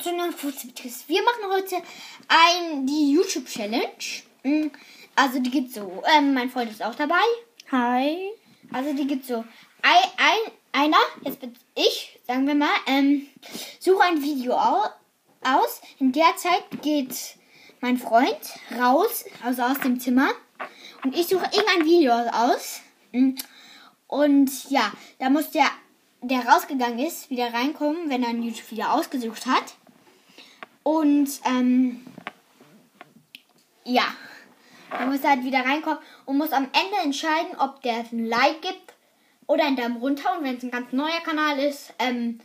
zu einem Fußballtest. Wir machen heute ein, die YouTube-Challenge. Mm, Also die geht so. Ähm, mein Freund ist auch dabei. Hi. Also die geht so. Ein, ein, einer, jetzt bin ich, sagen wir mal, ähm, suche ein Video au, aus. In der Zeit geht mein Freund raus, also aus dem Zimmer. Und ich suche irgendein Video aus. Mm. Und ja, da muss der, der rausgegangen ist, wieder reinkommen, wenn er ein YouTube-Video ausgesucht hat. Und ähm, ja, er muss halt wieder reinkommen und muss am Ende entscheiden, ob der ein Like gibt oder einen Daumen runter. Und wenn es ein ganz neuer Kanal ist, ähm,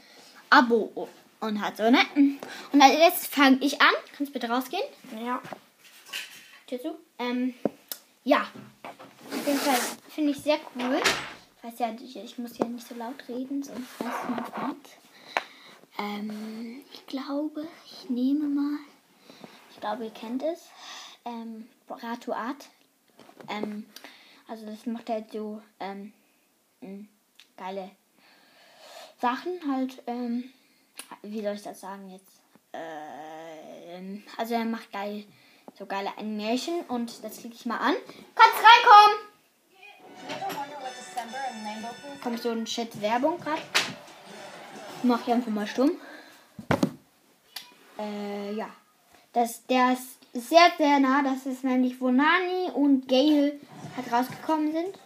Abo und hat so, ne? Und als jetzt fange ich an. Kannst bitte rausgehen? Ja. Tür zu. Ähm, ja. Auf jeden Fall finde ich sehr cool. Ich weiß ja, ich, ich muss ja nicht so laut reden, sonst weiß mein Freund. Ähm, ich glaube, ich nehme mal. Ich glaube, ihr kennt es. Ähm, Ratu Art. Ähm, also das macht halt so ähm, mh, geile Sachen halt. Ähm, wie soll ich das sagen jetzt? Ähm, also er macht geil, so geile Animation und das klicke ich mal an. Kannst reinkommen! Kommt so ein Shit Werbung gerade. Mach ich einfach mal stumm. Äh, ja. Das, der ist sehr, sehr nah. Das ist nämlich, wo Nani und Gale halt rausgekommen sind.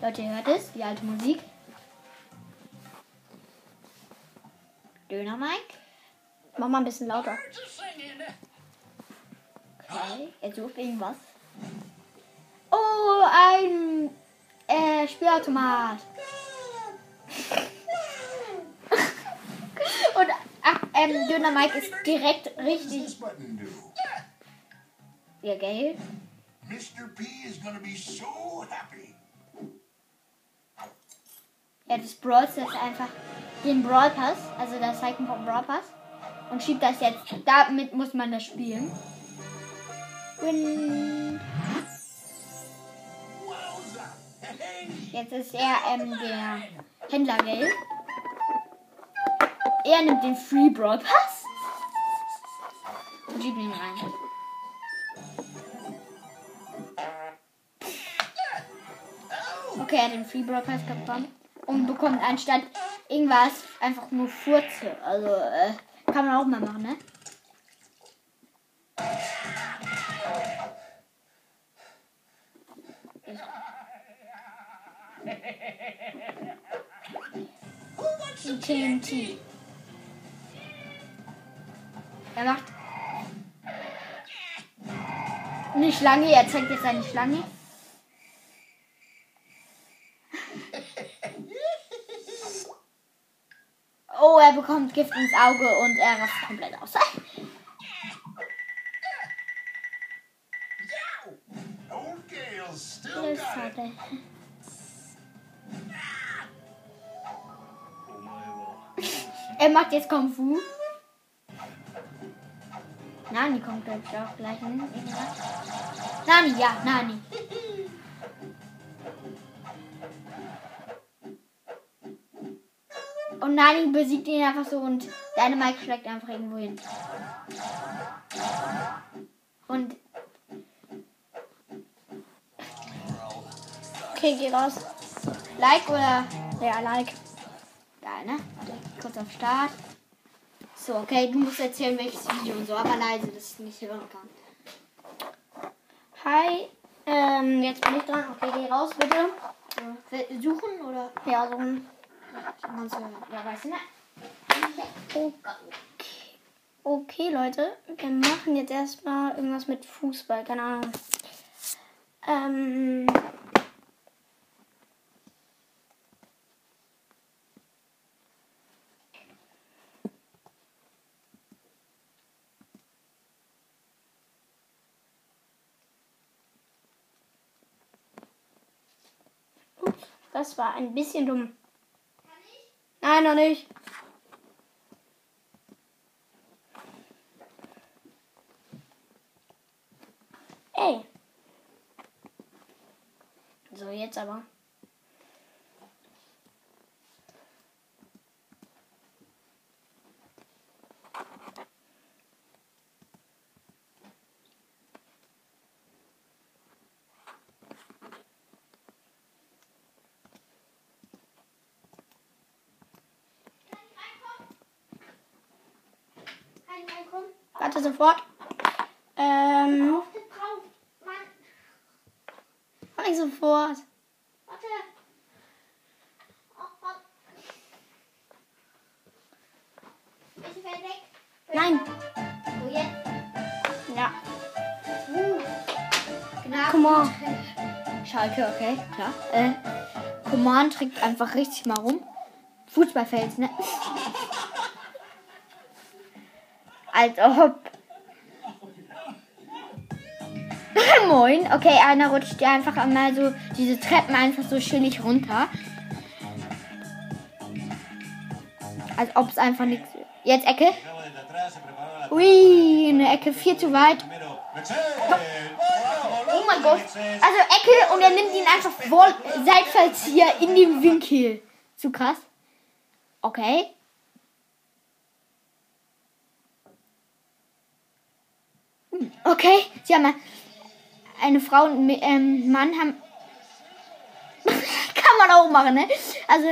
Leute, ihr hört es, die alte Musik. Döner Mike. Mach mal ein bisschen lauter. Okay, er sucht irgendwas. Oh, ein äh, Spielautomat. Ähm, Döner Mike ist direkt richtig. Ja, Gale. Mr. P is gonna be so happy. Ja, das Brawl Stars einfach den Brawl Pass, also das Icon vom Brawl Pass. Und schiebt das jetzt. Damit muss man das spielen. Win. Jetzt ist er ähm, der Händler Gale. Er nimmt den Free Brawl Pass und schiebt ihn rein. Okay, er hat den Free Brawl Pass bekommen und bekommt anstatt irgendwas einfach nur Furze. Also, äh, kann man auch mal machen, ne? TNT. Er macht eine Schlange. Er zeigt jetzt eine Schlange. Oh, er bekommt Gift ins Auge und er rastet komplett aus. Er macht jetzt Kung Fu. Nani kommt glaube ich gleich hin. Nani, ja, Nani. Und Nani besiegt ihn einfach so und deine Mike schlägt einfach irgendwo hin. Und Okay, geh raus. Like oder Ja, like. Geil, ne? Kurz auf Start. So, okay, du musst erzählen, welches Video und so, aber leise, dass ich nicht hören kann. Hi. Ähm, jetzt bin ich dran. Okay, geh raus, bitte. Äh, Suchen oder? Ja, so. Kannst du, ja, weißt du, ne? Okay. Okay, Leute. Wir machen jetzt erstmal irgendwas mit Fußball. Keine Ahnung. Ähm. Das war ein bisschen dumm. Nein, noch nicht. Ey. So, jetzt aber. Warte sofort. Ähm, mach ich sofort. warte. Oh, Mann. Ist wer weg? Nein. So, jetzt. Ja. Uh. Genau. Command. Schalke, okay, klar. Äh, Command trägt einfach richtig mal rum. Fußballfels, ne? Als ob. Moin. Okay, einer rutscht ja einfach einmal so diese Treppen einfach so chillig runter. Als ob es einfach nichts. Jetzt Ecke. Ui, eine Ecke viel zu weit. Oh mein Gott. Also Ecke und er nimmt ihn einfach vor Seitfallzieher in den Winkel. Zu krass. Okay. Hm, Okay, sie haben eine Frau und ein ähm, Mann haben. Kann man auch machen, ne? Also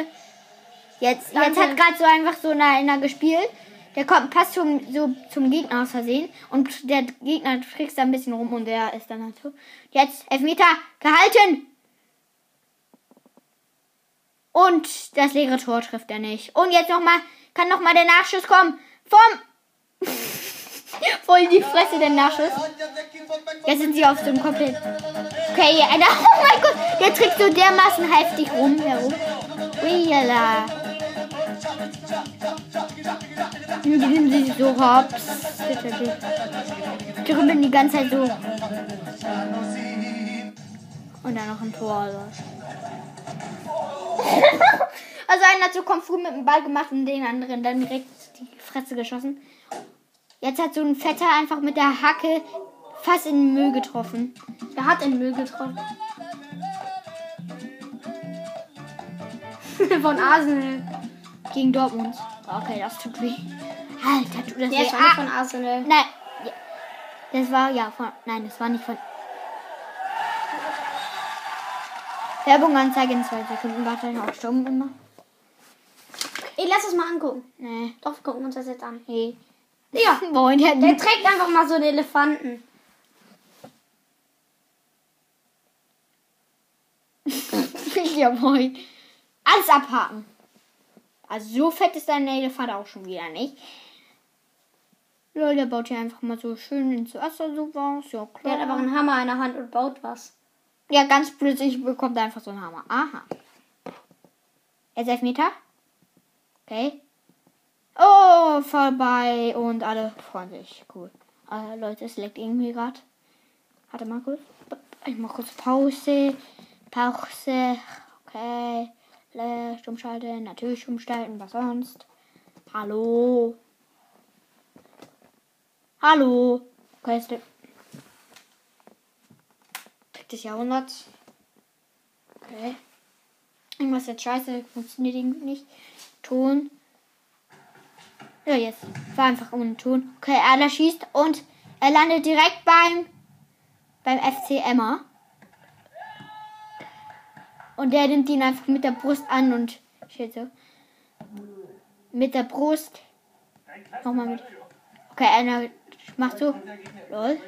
jetzt, jetzt hat gerade so einfach so einer, einer gespielt. Der kommt passt zum, so zum Gegner aus Versehen und der Gegner trickst da ein bisschen rum und der ist dann halt so. Jetzt Elfmeter gehalten. Und das leere Tor trifft er nicht. Und jetzt nochmal, kann nochmal der Nachschuss kommen. Vom. Voll in die Fresse der Nachschuss. Jetzt sind sie auf einem komplett. Okay, einer. Oh mein Gott, der trägt so dermaßen heftig rum herum. Uiala. Die nehmen sich so hops. Die rümpeln die ganze Zeit so. Und dann noch ein Tor. Also, also einer hat so kommt früh mit dem Ball gemacht und den anderen dann direkt die Fresse geschossen. Jetzt hat so ein Vetter einfach mit der Hacke fast in den Müll getroffen. Wer hat den Müll getroffen? Von Arsenal. Gegen Dortmund. Okay, das tut weh. Alter, tut das Der weh. ist auch nicht von Arsenal. nein. Das war, ja, von. Nein, das war nicht von. Werbung anzeige in zwei Sekunden. Warte, auf Stumm immer. Ey, lass es mal angucken. Nee. Doch, wir gucken uns das jetzt an. Hey. Ja. Moin, der, Der trägt einfach mal so einen Elefanten. ja, moin. Alles abhaken. Also so fett ist dein Elefant auch schon wieder nicht. Der baut hier einfach mal so schön ins Wasser so was. Ja, Der klar. hat einfach einen Hammer in der Hand und baut was. Ja, ganz plötzlich bekommt er einfach so einen Hammer. Aha. Jetzt Elfmeter. Okay. Oh, vorbei. Und alle freuen sich. Cool. Äh, Leute, es leckt irgendwie gerade. Warte mal kurz. Ich mach kurz Pause. Pause. Okay. Le- Stumm schalten. Natürlich stumm schalten. Was sonst? Hallo. Hallo. Okay, es leckt. Trick. Okay. Irgendwas ist jetzt scheiße, funktioniert irgendwie nicht. Ton. Ja, jetzt. War einfach ohne Ton. Okay, Erler schießt und er landet direkt beim beim FC Emma. Und der nimmt ihn einfach mit der Brust an und steht so. Mit der Brust. Nochmal mit. Okay, einer macht so. Lol.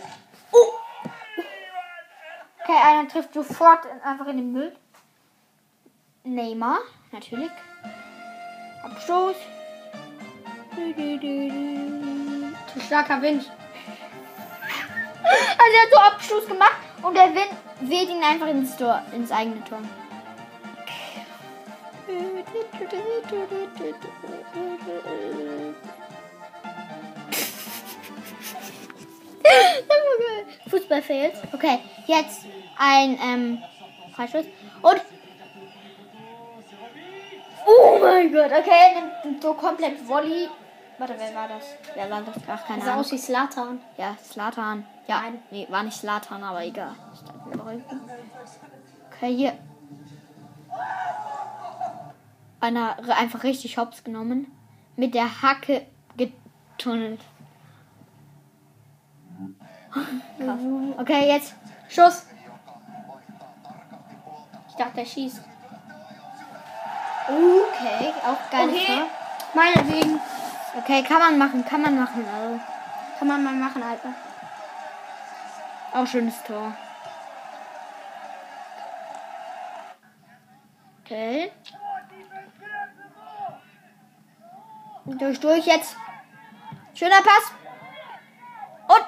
Oh! Okay, einer trifft sofort einfach in den Müll. Neymar, natürlich. Abstoß. Zu starker Wind. Also er hat so Abstoß gemacht und der Wind weht ihn einfach ins Tor, ins eigene Tor. Fußball fehlt. Okay, jetzt ein ähm, Freischuss. Und. Oh mein Gott, okay, nimmt so komplett Volley. Warte, wer war das? Wer war das? Ach, keine Sah Ahnung. aus wie Slatan. Ja, Slatan. Ja, nee, war nicht Slatan, aber egal. Okay, hier. R- einfach richtig hops genommen. Mit der Hacke getunnelt. Krass. Okay, jetzt. Schuss. Ich dachte, er schießt. Okay, auch geil. Okay. Meinetwegen. Okay, kann man machen, kann man machen. Also, Kann Kann man mal machen, Alter. Auch schönes Tor. Okay. Durch, durch jetzt. Schöner Pass. Und.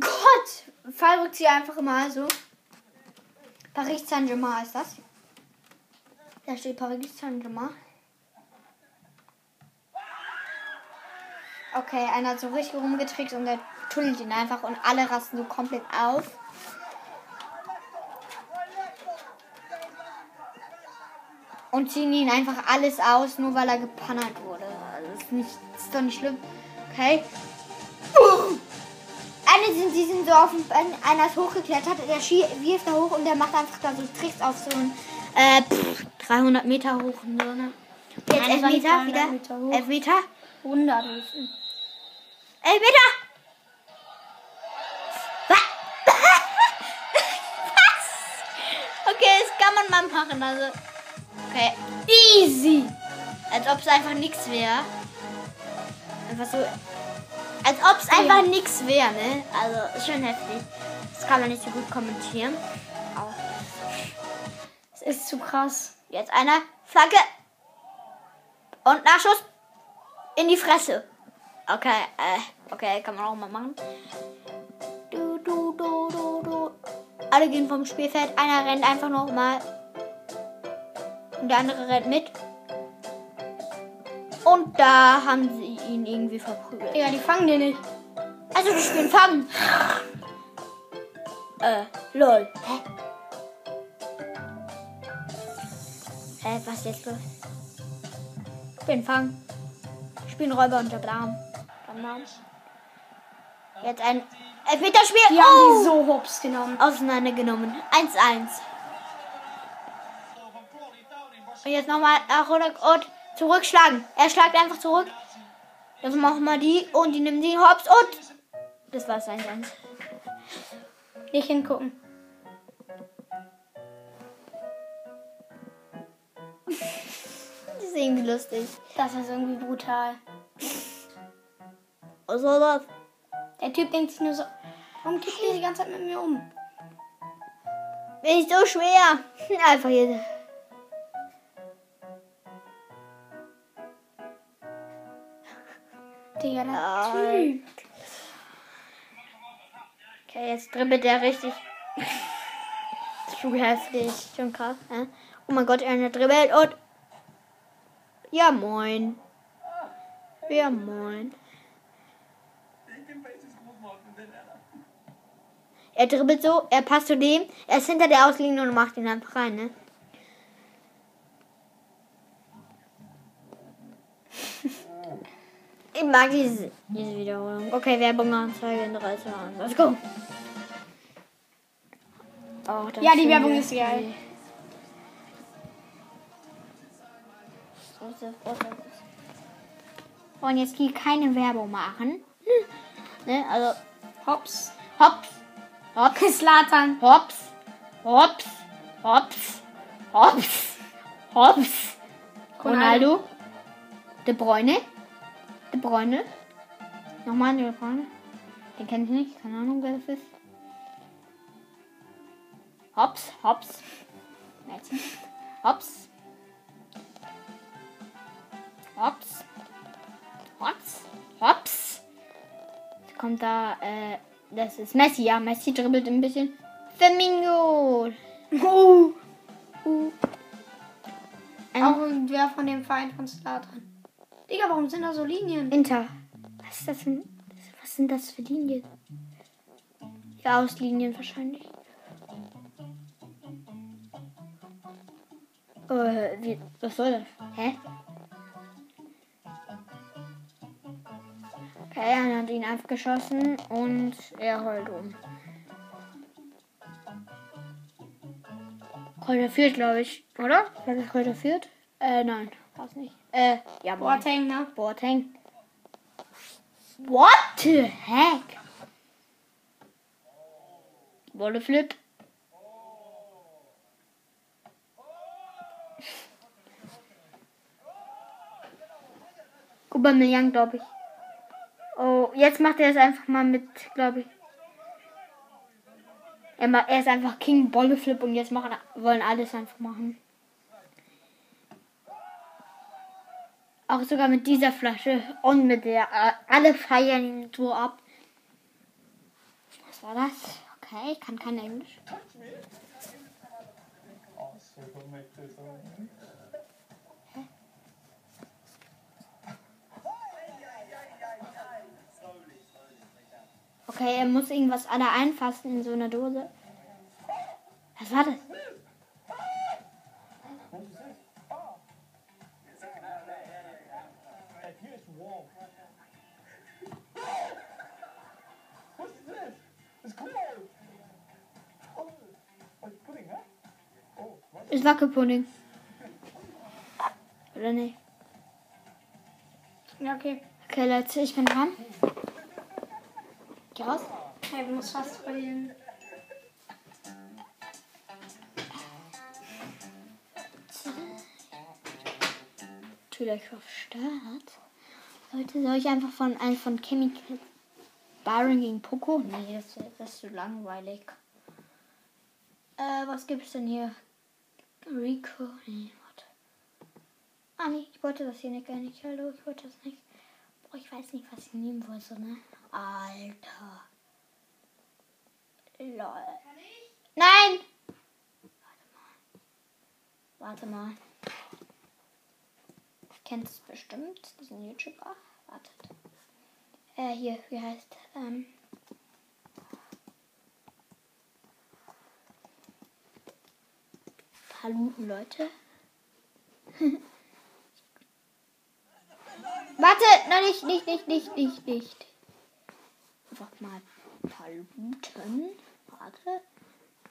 Gott! Verrückt sie einfach mal so. Paris Saint-Germain ist das. Da steht Paris Saint-Germain. Okay, einer hat so richtig rumgetrickst und der tunnelt ihn einfach und alle rasten so komplett auf. Und ziehen ihn einfach alles aus, nur weil er gepannert wurde. Also ist, nicht, ist doch nicht schlimm. Okay. Eine sind, die sind so auf dem, einer ist hochgeklettert, der schie- wirft da hoch und der macht einfach da so Tricks auf so einen äh, pff, 300 Meter hoch. So, ne? Jetzt Nein, das war nicht 300 Elfmeter, wieder. Meter hoch. Elfmeter. 100 rufen. Elfmeter! Was? Was? Okay, das kann man mal machen. Also. Okay. Easy! Als ob es einfach nichts wäre. Einfach so. Als ob es einfach nichts wäre, ne? Also, ist schon heftig. Das kann man nicht so gut kommentieren. Auch. Das ist zu krass. Jetzt einer. Flagge. Und Nachschuss. In die Fresse. Okay, äh, okay, kann man auch mal machen. Du, du, du, du, du. Alle gehen vom Spielfeld. Einer rennt einfach noch mal. Und der andere rennt mit. Und da haben sie ihn irgendwie verprügelt. Digga, die fangen den nicht. Also, wir spielen Fangen. Äh, lol. Hä? Hä, was jetzt los? Spielen Fangen. Spielen Räuber unter Blam. Jetzt ein Elfmeterspiel. Die haben oh! die so hops genommen. auseinandergenommen. 1-1. Und jetzt nochmal und zurückschlagen. Er schlagt einfach zurück. Dann machen wir die und die nimmt die Hops und. Das war's 1-1. Nicht hingucken. Das ist irgendwie lustig. Das ist irgendwie brutal. Was soll das? Der Typ denkt sich nur so, warum kippt ihr die ganze Zeit mit mir um? Ist so schwer. Einfach hier. Digga, der Ja. Typ. Okay, jetzt dribbelt der richtig. Zu heftig. Schon krass. Ja? Oh mein Gott, einer dribbelt und. Ja, moin. Ja, moin. Er dribbelt so, er passt zu dem, er ist hinter der Auslinie und macht ihn einfach rein, ne? Ich mag diese, diese Wiederholung. Okay, Werbung Anzeige in 3, 2, 1. Let's go. Oh, das Ja, die Werbung ist geil. Und jetzt hier keine Werbung machen. Ne, also Hops. hops, hops, Slatan. hops, hops, hops, hops, hops. Ronaldo. De Bruyne. De Bruyne. Nochmal De Bruyne. Den kennt ich nicht. Keine Ahnung, wer das ist. Hops, hops. Mädchen. Hops. Hops. Hops. Hops. Jetzt kommt da, äh, das ist Messi, ja. Messi dribbelt ein bisschen. Flamingo. Uh. Uh. Auch irgendwer von dem Verein von Slatan. Digga, warum sind da so Linien? Inter. Was ist das denn? Was sind das für Linien? Ja, Auslinien wahrscheinlich. Äh, wie, was soll das? Hä? Einer hat ihn abgeschossen und er heult um. Kräuter führt, glaube ich, oder? War Kräuter führt? Äh, nein, war's nicht. Äh, ja. Boateng, ne? Boateng. What the heck? Wolle Flip. Aubameyang, glaube ich. So, jetzt macht er es einfach mal mit, glaube ich. Er, er ist einfach King Bolleflip und jetzt machen, wollen alles einfach machen. Auch sogar mit dieser Flasche und mit der. äh, Alle feiern ihn so ab. Was war das? Okay, ich kann kein Englisch. Okay, er muss irgendwas alle einfassen in so einer Dose. Was war das? Ist Wackelpudding. Oder nicht? Ja, okay. Okay, Leute, ich bin dran. Geh raus. Hey, du musst fast verlieren. Natürlich auf Start. Leute, soll ich einfach von einem von Chemical Byron gegen Poco? Nee, das, das ist zu langweilig. Äh, was gibt's denn hier? Rico. Nee, warte. Ah, nee, ich wollte das hier nicht gar nicht. Hallo, ich wollte das nicht. Boah, ich weiß nicht, was ich nehmen wollte, ne? Alter. Lol. Nein! Warte mal. Warte mal. Kennt es bestimmt, diesen YouTuber. Wartet. Äh, hier, wie heißt, ähm. Paluten, Leute. Warte, nein, nicht, nicht, nicht, nicht, nicht, nicht. Einfach mal Paluten. Warte.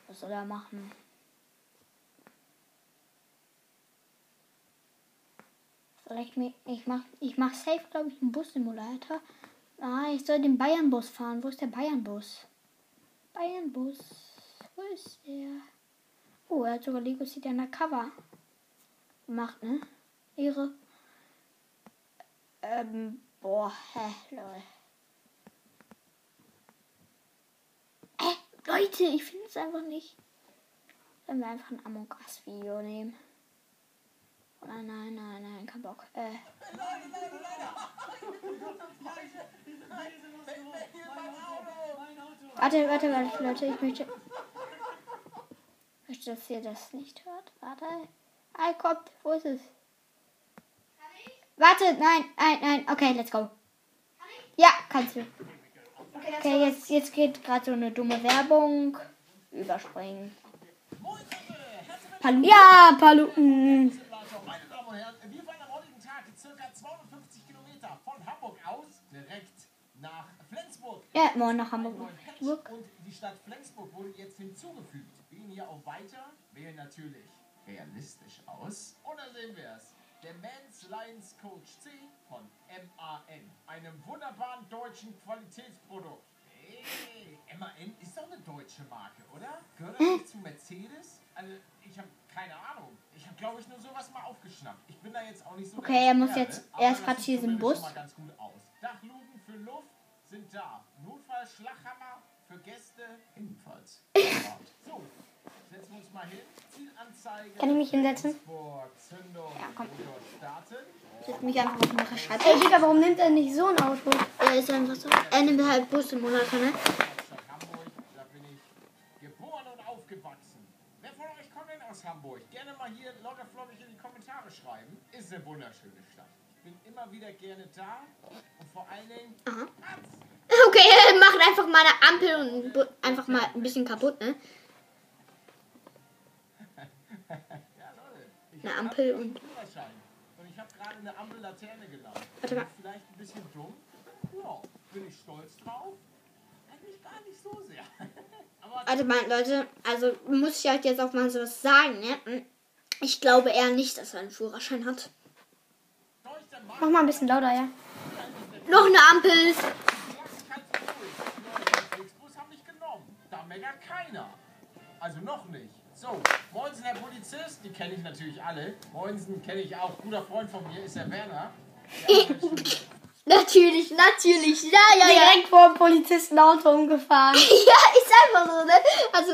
Was soll er machen? Vielleicht mi- ich mach ich mach safe glaube ich einen Bus-Simulator. Ah, ich soll den Bayern-Bus fahren. Wo ist der Bayern-Bus? Bayern-Bus. Wo ist der? Oh, er hat sogar Lego City Undercover gemacht, ne? Ihre. Ähm, boah, hä, lol. Äh, Leute, ich finde es einfach nicht. Wenn wir einfach ein Among Us Video nehmen. Oh nein, nein, nein, nein, kein Bock. Äh. Warte, warte, warte, Leute, ich möchte. Ich möchte, dass ihr das nicht hört. Warte. Ah, kommt, wo ist es? Warte, nein, nein, nein. Okay, let's go. Ja, kannst du. Okay, jetzt, jetzt geht gerade so eine dumme Werbung. Überspringen. Palu ja, Paluten. Meine Damen und Herren, wir fahren am heutigen Tag circa 250 Kilometer von Hamburg aus direkt nach Flensburg. Ja, morgen nach Hamburg. Und die Stadt Flensburg wurde jetzt hinzugefügt. Gehen hier auf Weiter, wählen natürlich realistisch aus. Und da sehen wir es. Der Men's Lions Coach C von MAN. Einem wunderbaren deutschen Qualitätsprodukt. Hey, MAN ist doch eine deutsche Marke, oder? Gehört das nicht zu Mercedes? Also, ich habe keine Ahnung. Ich habe, glaube ich, nur sowas mal aufgeschnappt. Ich bin da jetzt auch nicht so Okay, er muss jetzt- er ist sieht hier im Bus. schon mal ganz gut aus. Dachluken für Luft sind da. Notfallschlaghammer für Gäste ebenfalls. so, Kann ich mich hinsetzen? Ja, komm. Motor starten. Setz mich einfach auf den Ey, Schreibtisch. Digga, warum nimmt er nicht so ein Auto? Er ist einfach so. Er nimmt halt Bus-Simulator, ne? Stadt Hamburg, da bin ich geboren und aufgewachsen. Wer von euch kommt denn aus Hamburg? Gerne mal hier locker flockig in die Kommentare schreiben. Ist eine wunderschöne Stadt. Ich bin immer wieder gerne da und vor allen Dingen Aha. Okay, macht einfach mal eine Ampel und einfach mal ein bisschen kaputt, ne? Eine Ampel einen und- Führerschein. Und ich habe gerade eine Ampellaterne genannt. Warte mal. Vielleicht ein bisschen dumm. Ja, bin ich stolz drauf? Eigentlich gar nicht so sehr. Aber Warte mal, Leute, also muss ich halt jetzt auch mal sowas sagen, ne? Ich glaube eher nicht, dass er einen Führerschein hat. ich Mach mal ein bisschen lauter, ja. Noch eine Ampel! kannst du ruhig. Leute, den Flixbus haben mich genommen. Da meckert keiner. Also noch nicht. So, Moinsen, Herr Polizist, die kenne ich natürlich alle. Moinsen kenne ich auch. Guter Freund von mir ist der Werner. Der Natürlich, natürlich. Ja, ja, ja. Direkt vor dem Polizistenauto umgefahren. Ja, ist einfach so, ne? Also,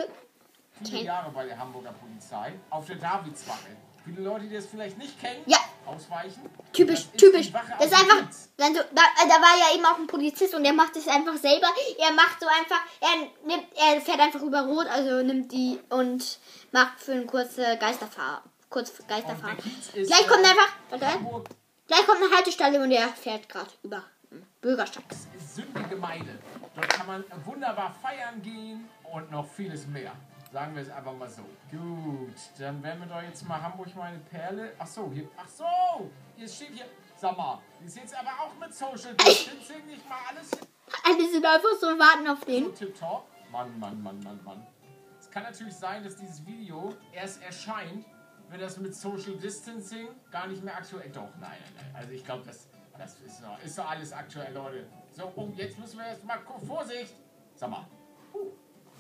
Viele Jahre bei der Hamburger Polizei auf der Davidswache. Viele Leute, die das vielleicht nicht kennen, Ja. ausweichen. typisch, Das typisch. Das ist einfach, wenn du, da, da war ja eben auch ein Polizist und der macht es einfach selber. Er macht so einfach, er nimmt, er fährt einfach über Rot, also nimmt die und macht für eine kurze Geisterfahrt. Kurz Geisterfahrt. Gleich kommt äh, einfach, warte, gleich kommt eine Haltestelle und er fährt gerade über hm, Bürgersteig. ist sündige Meile. Dort kann man wunderbar feiern gehen und noch vieles mehr. Sagen wir es einfach mal so. Gut, dann werden wir doch jetzt mal Hamburg meine Perle. Ach so, hier. Ach so, hier steht hier. Sag mal, die ist jetzt aber auch mit Social Distancing nicht mal alles Alle sind einfach so und warten auf den. so tipptopp. Mann, Mann, Mann, Mann, Mann. Es kann natürlich sein, dass dieses Video erst erscheint, wenn das mit Social Distancing gar nicht mehr aktuell. Doch, nein, nein, nein. Also ich glaube, das, das ist doch, ist doch alles aktuell, Leute. So, oh, jetzt müssen wir erst mal Vorsicht. Sag mal.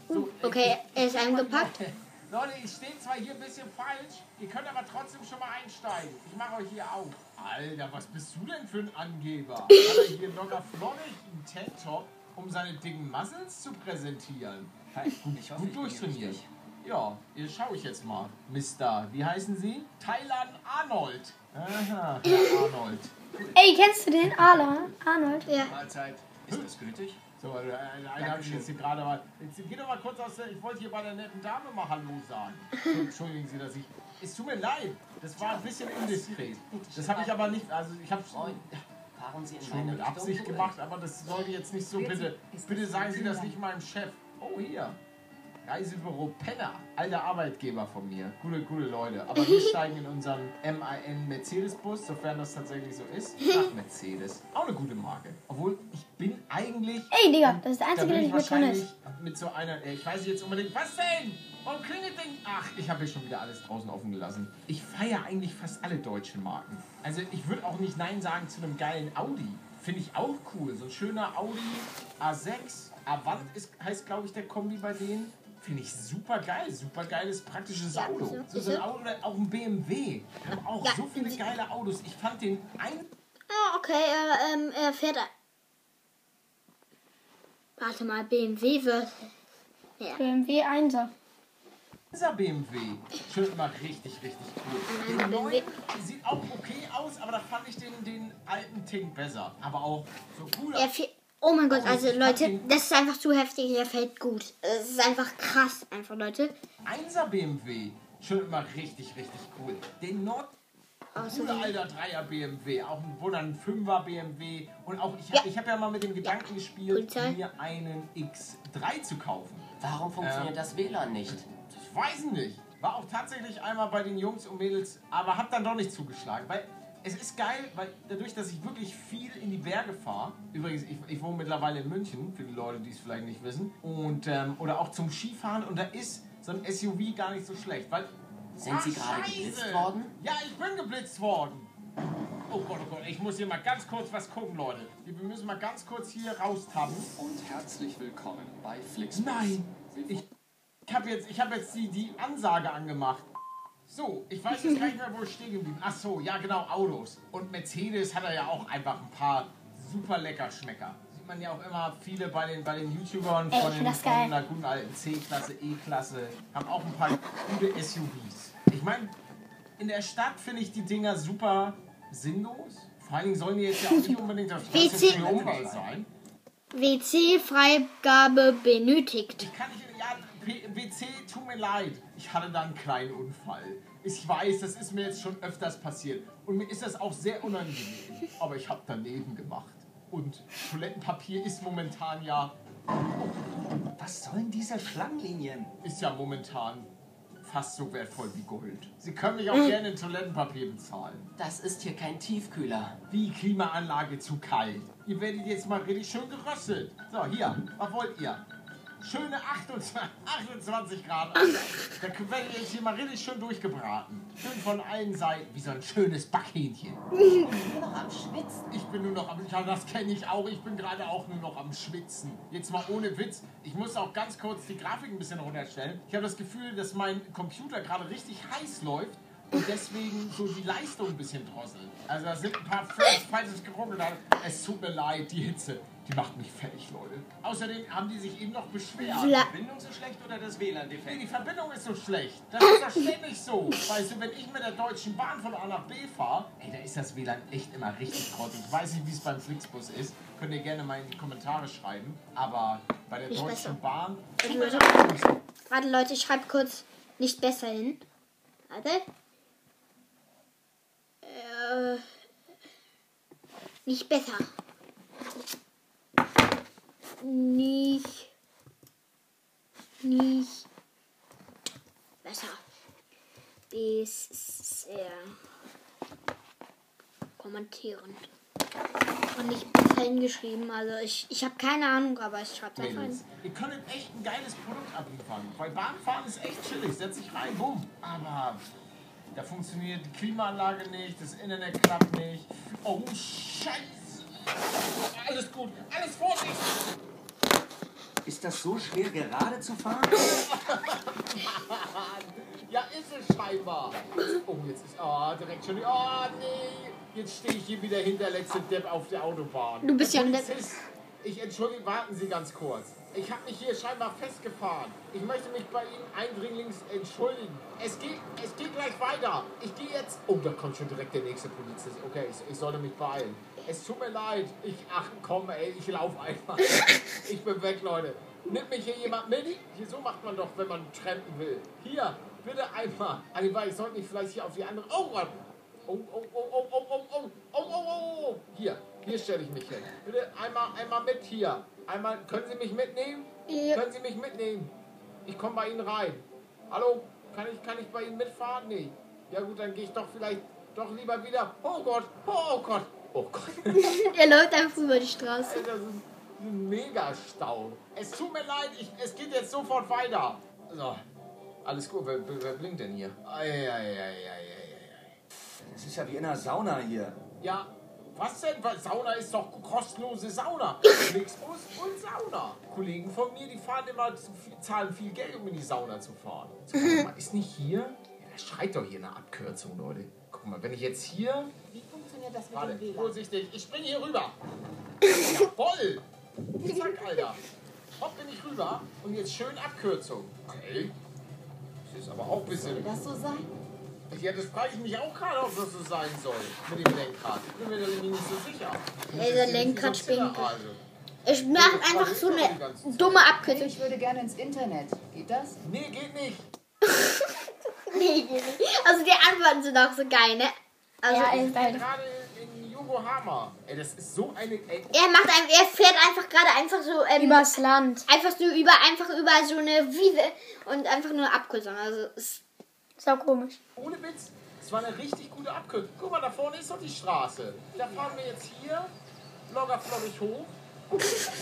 So, Okay, er ist eingepackt. Leute, ich stehe zwar hier ein bisschen falsch, ihr könnt aber trotzdem schon mal einsteigen. Ich mache euch hier auf. Alter, was bist du denn für ein Angeber? Hat er hier locker flockig einen Tanktop, um seine dicken Muscles zu präsentieren? Hi, gut, ich hoffe, Gut durchtrainiert. Ja, hier schaue ich jetzt mal. Mister, wie heißen Sie? Thailand Arnold. Aha, Herr Arnold. Ey, kennst du den? Arla? Arnold? Ja. Mahlzeit. Ist das gültig? So, äh, einen einen habe ich jetzt hier gerade mal. Jetzt geh doch mal kurz aus der. Ich wollte hier bei der netten Dame mal Hallo sagen. Entschuldigen Sie, dass ich. Es tut mir leid. Das war ein bisschen indiskret. Das habe ich aber nicht. Also, ich habe Moin. Fahren Sie in schon mit? Absicht gemacht, aber das sollte jetzt nicht so. Bitte, bitte sagen Sie das nicht meinem Chef. Oh, hier. Reisebüro Penner, alter Arbeitgeber von mir. Gute, gute Leute. Aber wir steigen in unseren MAN Mercedes-Bus, sofern das tatsächlich so ist. Nach Mercedes. Auch eine gute Marke. Obwohl, ich bin eigentlich. Ey, Digga, das ist der Da einzige, bin der ich nicht mit drin wahrscheinlich ist. mit so einer. Ich weiß jetzt unbedingt. Was denn? Warum klingelt denn? Ach, ich habe hier schon wieder alles draußen offen gelassen. Ich feiere eigentlich fast alle deutschen Marken. Also, ich würde auch nicht Nein sagen zu einem geilen Audi. Finde ich auch cool. So ein schöner Audi A6. Avant ist, heißt, glaube ich, der Kombi bei denen. Finde ich super geil. Super geiles, praktisches Ja, Auto. So, so ein Auto, oder auch ein BMW. Wir haben auch Ja, so viele geile Autos. Ich fand den ein Ah, okay, er, ähm, er fährt. ein- Warte mal, BMW wird. Ja. BMW 1er. Dieser BMW. Schön immer richtig, richtig cool. Den neuen sieht auch okay aus, aber da fand ich den, den alten Tick besser. Aber auch so cooler. Er fährt. Oh mein Gott, also Ich fand Leute, das ist einfach zu heftig. Er fällt gut. Es ist einfach krass, einfach Leute. 1er BMW. Schön immer richtig, richtig cool. Den Nord. Cooler alter 3er BMW, auch ein Wunder, ein 5er BMW. Und auch, ich, Ja. hab- ich habe ja mal mit dem Gedanken gespielt, Polizei. mir einen X3 zu kaufen. Warum funktioniert Ähm. das WLAN nicht? Ich weiß nicht. War auch tatsächlich einmal bei den Jungs und Mädels, aber hab dann doch nicht zugeschlagen. Weil es ist geil, weil dadurch, dass ich wirklich viel in die Berge fahre, übrigens, ich, ich wohne mittlerweile in München, für die Leute, die es vielleicht nicht wissen, und, ähm, oder auch zum Skifahren, und da ist so ein SUV gar nicht so schlecht, weil... Sind Sie gerade Scheiße! geblitzt worden? Ja, ich bin geblitzt worden. Oh Gott, oh Gott, ich muss hier mal ganz kurz was gucken, Leute. Wir müssen mal ganz kurz hier raustappen. und herzlich willkommen bei Flixbus. Nein, ich, ich habe jetzt, ich hab jetzt die, die Ansage angemacht. So, ich weiß jetzt gar nicht mehr, wo ich stehen geblieben. Ach so, ja genau, Autos. Und Mercedes hat er ja auch einfach ein paar super lecker Schmecker. Sieht man ja auch immer viele bei den, bei den YouTubern Ey, von, den, von einer guten alten C-Klasse, E-Klasse. Haben auch ein paar gute SUVs. Ich meine, in der Stadt finde ich die Dinger super sinnlos. Vor allen Dingen sollen die jetzt ja auch nicht unbedingt auf Straße WC. sein. WC-Freigabe benötigt. Ich kann nicht, WC, tut mir leid. Ich hatte da einen kleinen Unfall. Ich weiß, das ist mir jetzt schon öfters passiert. Und mir ist das auch sehr unangenehm. Aber ich habe daneben gemacht. Und Toilettenpapier ist momentan ja, Was sollen diese Schlangenlinien? ist ja momentan fast so wertvoll wie Gold. Sie können mich auch Hm. gerne in Toilettenpapier bezahlen. Das ist hier kein Tiefkühler. Wie Klimaanlage zu kalt. Ihr werdet jetzt mal richtig schön geröstet. So, hier, was wollt ihr? Schöne 28, 28 Grad. Da werdet ihr jetzt hier mal richtig schön durchgebraten. Schön von allen Seiten, wie so ein schönes Backhähnchen. Nur noch am Schwitzen. Ich bin nur noch am, ja, das kenne ich auch, ich bin gerade auch nur noch am Schwitzen. Jetzt mal ohne Witz, ich muss auch ganz kurz die Grafik ein bisschen runterstellen. Ich habe das Gefühl, dass mein Computer gerade richtig heiß läuft und deswegen so die Leistung ein bisschen drosseln. Also da sind ein paar Friends, falls es geruckelt hat. Es tut mir leid, die Hitze, die macht mich fertig, Leute. Außerdem haben die sich eben noch beschwert. Vla- Verbindung so schlecht oder das WLAN Nee, defekt? die Verbindung ist so schlecht. Das ist doch ständig so. Weißt du, wenn ich mit der Deutschen Bahn von A nach B fahre, ey, da ist das WLAN echt immer richtig grottig. Ich weiß nicht, wie es beim Flixbus ist. Könnt ihr gerne mal in die Kommentare schreiben. Aber bei der Nicht Deutschen besser. Bahn... Warte, Leute, ich schreibe kurz nicht besser hin. Warte. Äh, nicht besser. Nicht. Nicht. Besser. Bisher. Kommentieren. Und nicht besser hingeschrieben. Also ich, ich habe keine Ahnung, aber ich schreibe einfach hin. Ihr könntet echt ein geiles Produkt abliefern. Weil Bahnfahren ist echt chillig. Setz dich rein, boom. Aber da funktioniert die Klimaanlage nicht, das Internet klappt nicht. Oh, Scheiße. Alles gut, alles Vorsicht. Ist das so schwer, gerade zu fahren? Ja, ist es scheinbar. Oh, jetzt ist. Oh, direkt schon. Oh, nee. Jetzt stehe ich hier wieder hinter letzte Depp auf der Autobahn. Du bist ja ein Depp. Polizist, Ich entschuldige, warten Sie ganz kurz. Ich habe mich hier scheinbar festgefahren. Ich möchte mich bei Ihnen eindringlichst entschuldigen. Es geht, es geht gleich weiter. Ich gehe jetzt. Oh, da kommt schon direkt der nächste Polizist. Okay, ich, ich sollte mich beeilen. Es tut mir leid. Ich, ach komm, ey, ich laufe einfach. Ich bin weg, Leute. Nimmt mich hier jemand mit? Hier, so macht man doch, wenn man trampen will. Hier, bitte einmal. Anibal, ich sollte nicht vielleicht hier auf die andere. Oh Gott. Oh, oh, oh, oh, oh, oh, oh, oh, oh, oh, oh. Hier, hier stelle ich mich hin. Bitte einmal, einmal mit hier. Einmal, können Sie mich mitnehmen? Ja. Können Sie mich mitnehmen? Ich komme bei Ihnen rein. Hallo? Kann ich, kann ich bei Ihnen mitfahren? Nee. Ja gut, dann gehe ich doch vielleicht doch lieber wieder. Oh Gott, oh Gott, oh Gott. Er läuft einfach über die Straße. Das ist ein Megastau. Es tut mir leid, ich, es geht jetzt sofort weiter. So, alles gut. Wer, wer, wer blinkt denn hier? Ei, ei, ei, ei, ei, ei. Es ist ja wie in einer Sauna hier. Ja, was denn? Was- Sauna ist doch kostenlose Sauna. Flixbus und Sauna. Kollegen von mir, die fahren immer, zu viel, zahlen viel Geld, um in die Sauna zu fahren. So, mal, ist nicht hier? Ja, da schreit doch hier eine Abkürzung, Leute. Guck mal, wenn ich jetzt hier Wie funktioniert das mit Warte, dem WLAN? vorsichtig, ich spring hier rüber. Jawoll! Zack, Alter. Hopp, bin ich rüber. Und jetzt schön Abkürzung. Okay. Das ist aber auch ein Soll bisschen. das so sein? Ja, das frage ich mich auch gerade, ob das so sein soll. Mit dem Lenkrad. Ich bin mir da nämlich nicht so sicher. Ey, der Lenkrad spinnt. Also. Ich mache einfach so eine dumme Abkürzung. Ich würde gerne ins Internet. Geht das? Nee, geht nicht. Nee, geht nicht. Also die Antworten sind auch so geil, ne? Also Ja, Ich ist bin halt. gerade in Yokohama. Ey, das ist so eine. Ey, er macht ein, er fährt einfach gerade einfach so ähm, Übers Land. einfach so über einfach über so eine Wiese und einfach nur Abkürzung. Also ist Ist auch komisch. ohne Witz. Es war eine richtig gute Abkürzung. Guck mal, da vorne ist doch die Straße. Da fahren wir jetzt hier locker flockig hoch.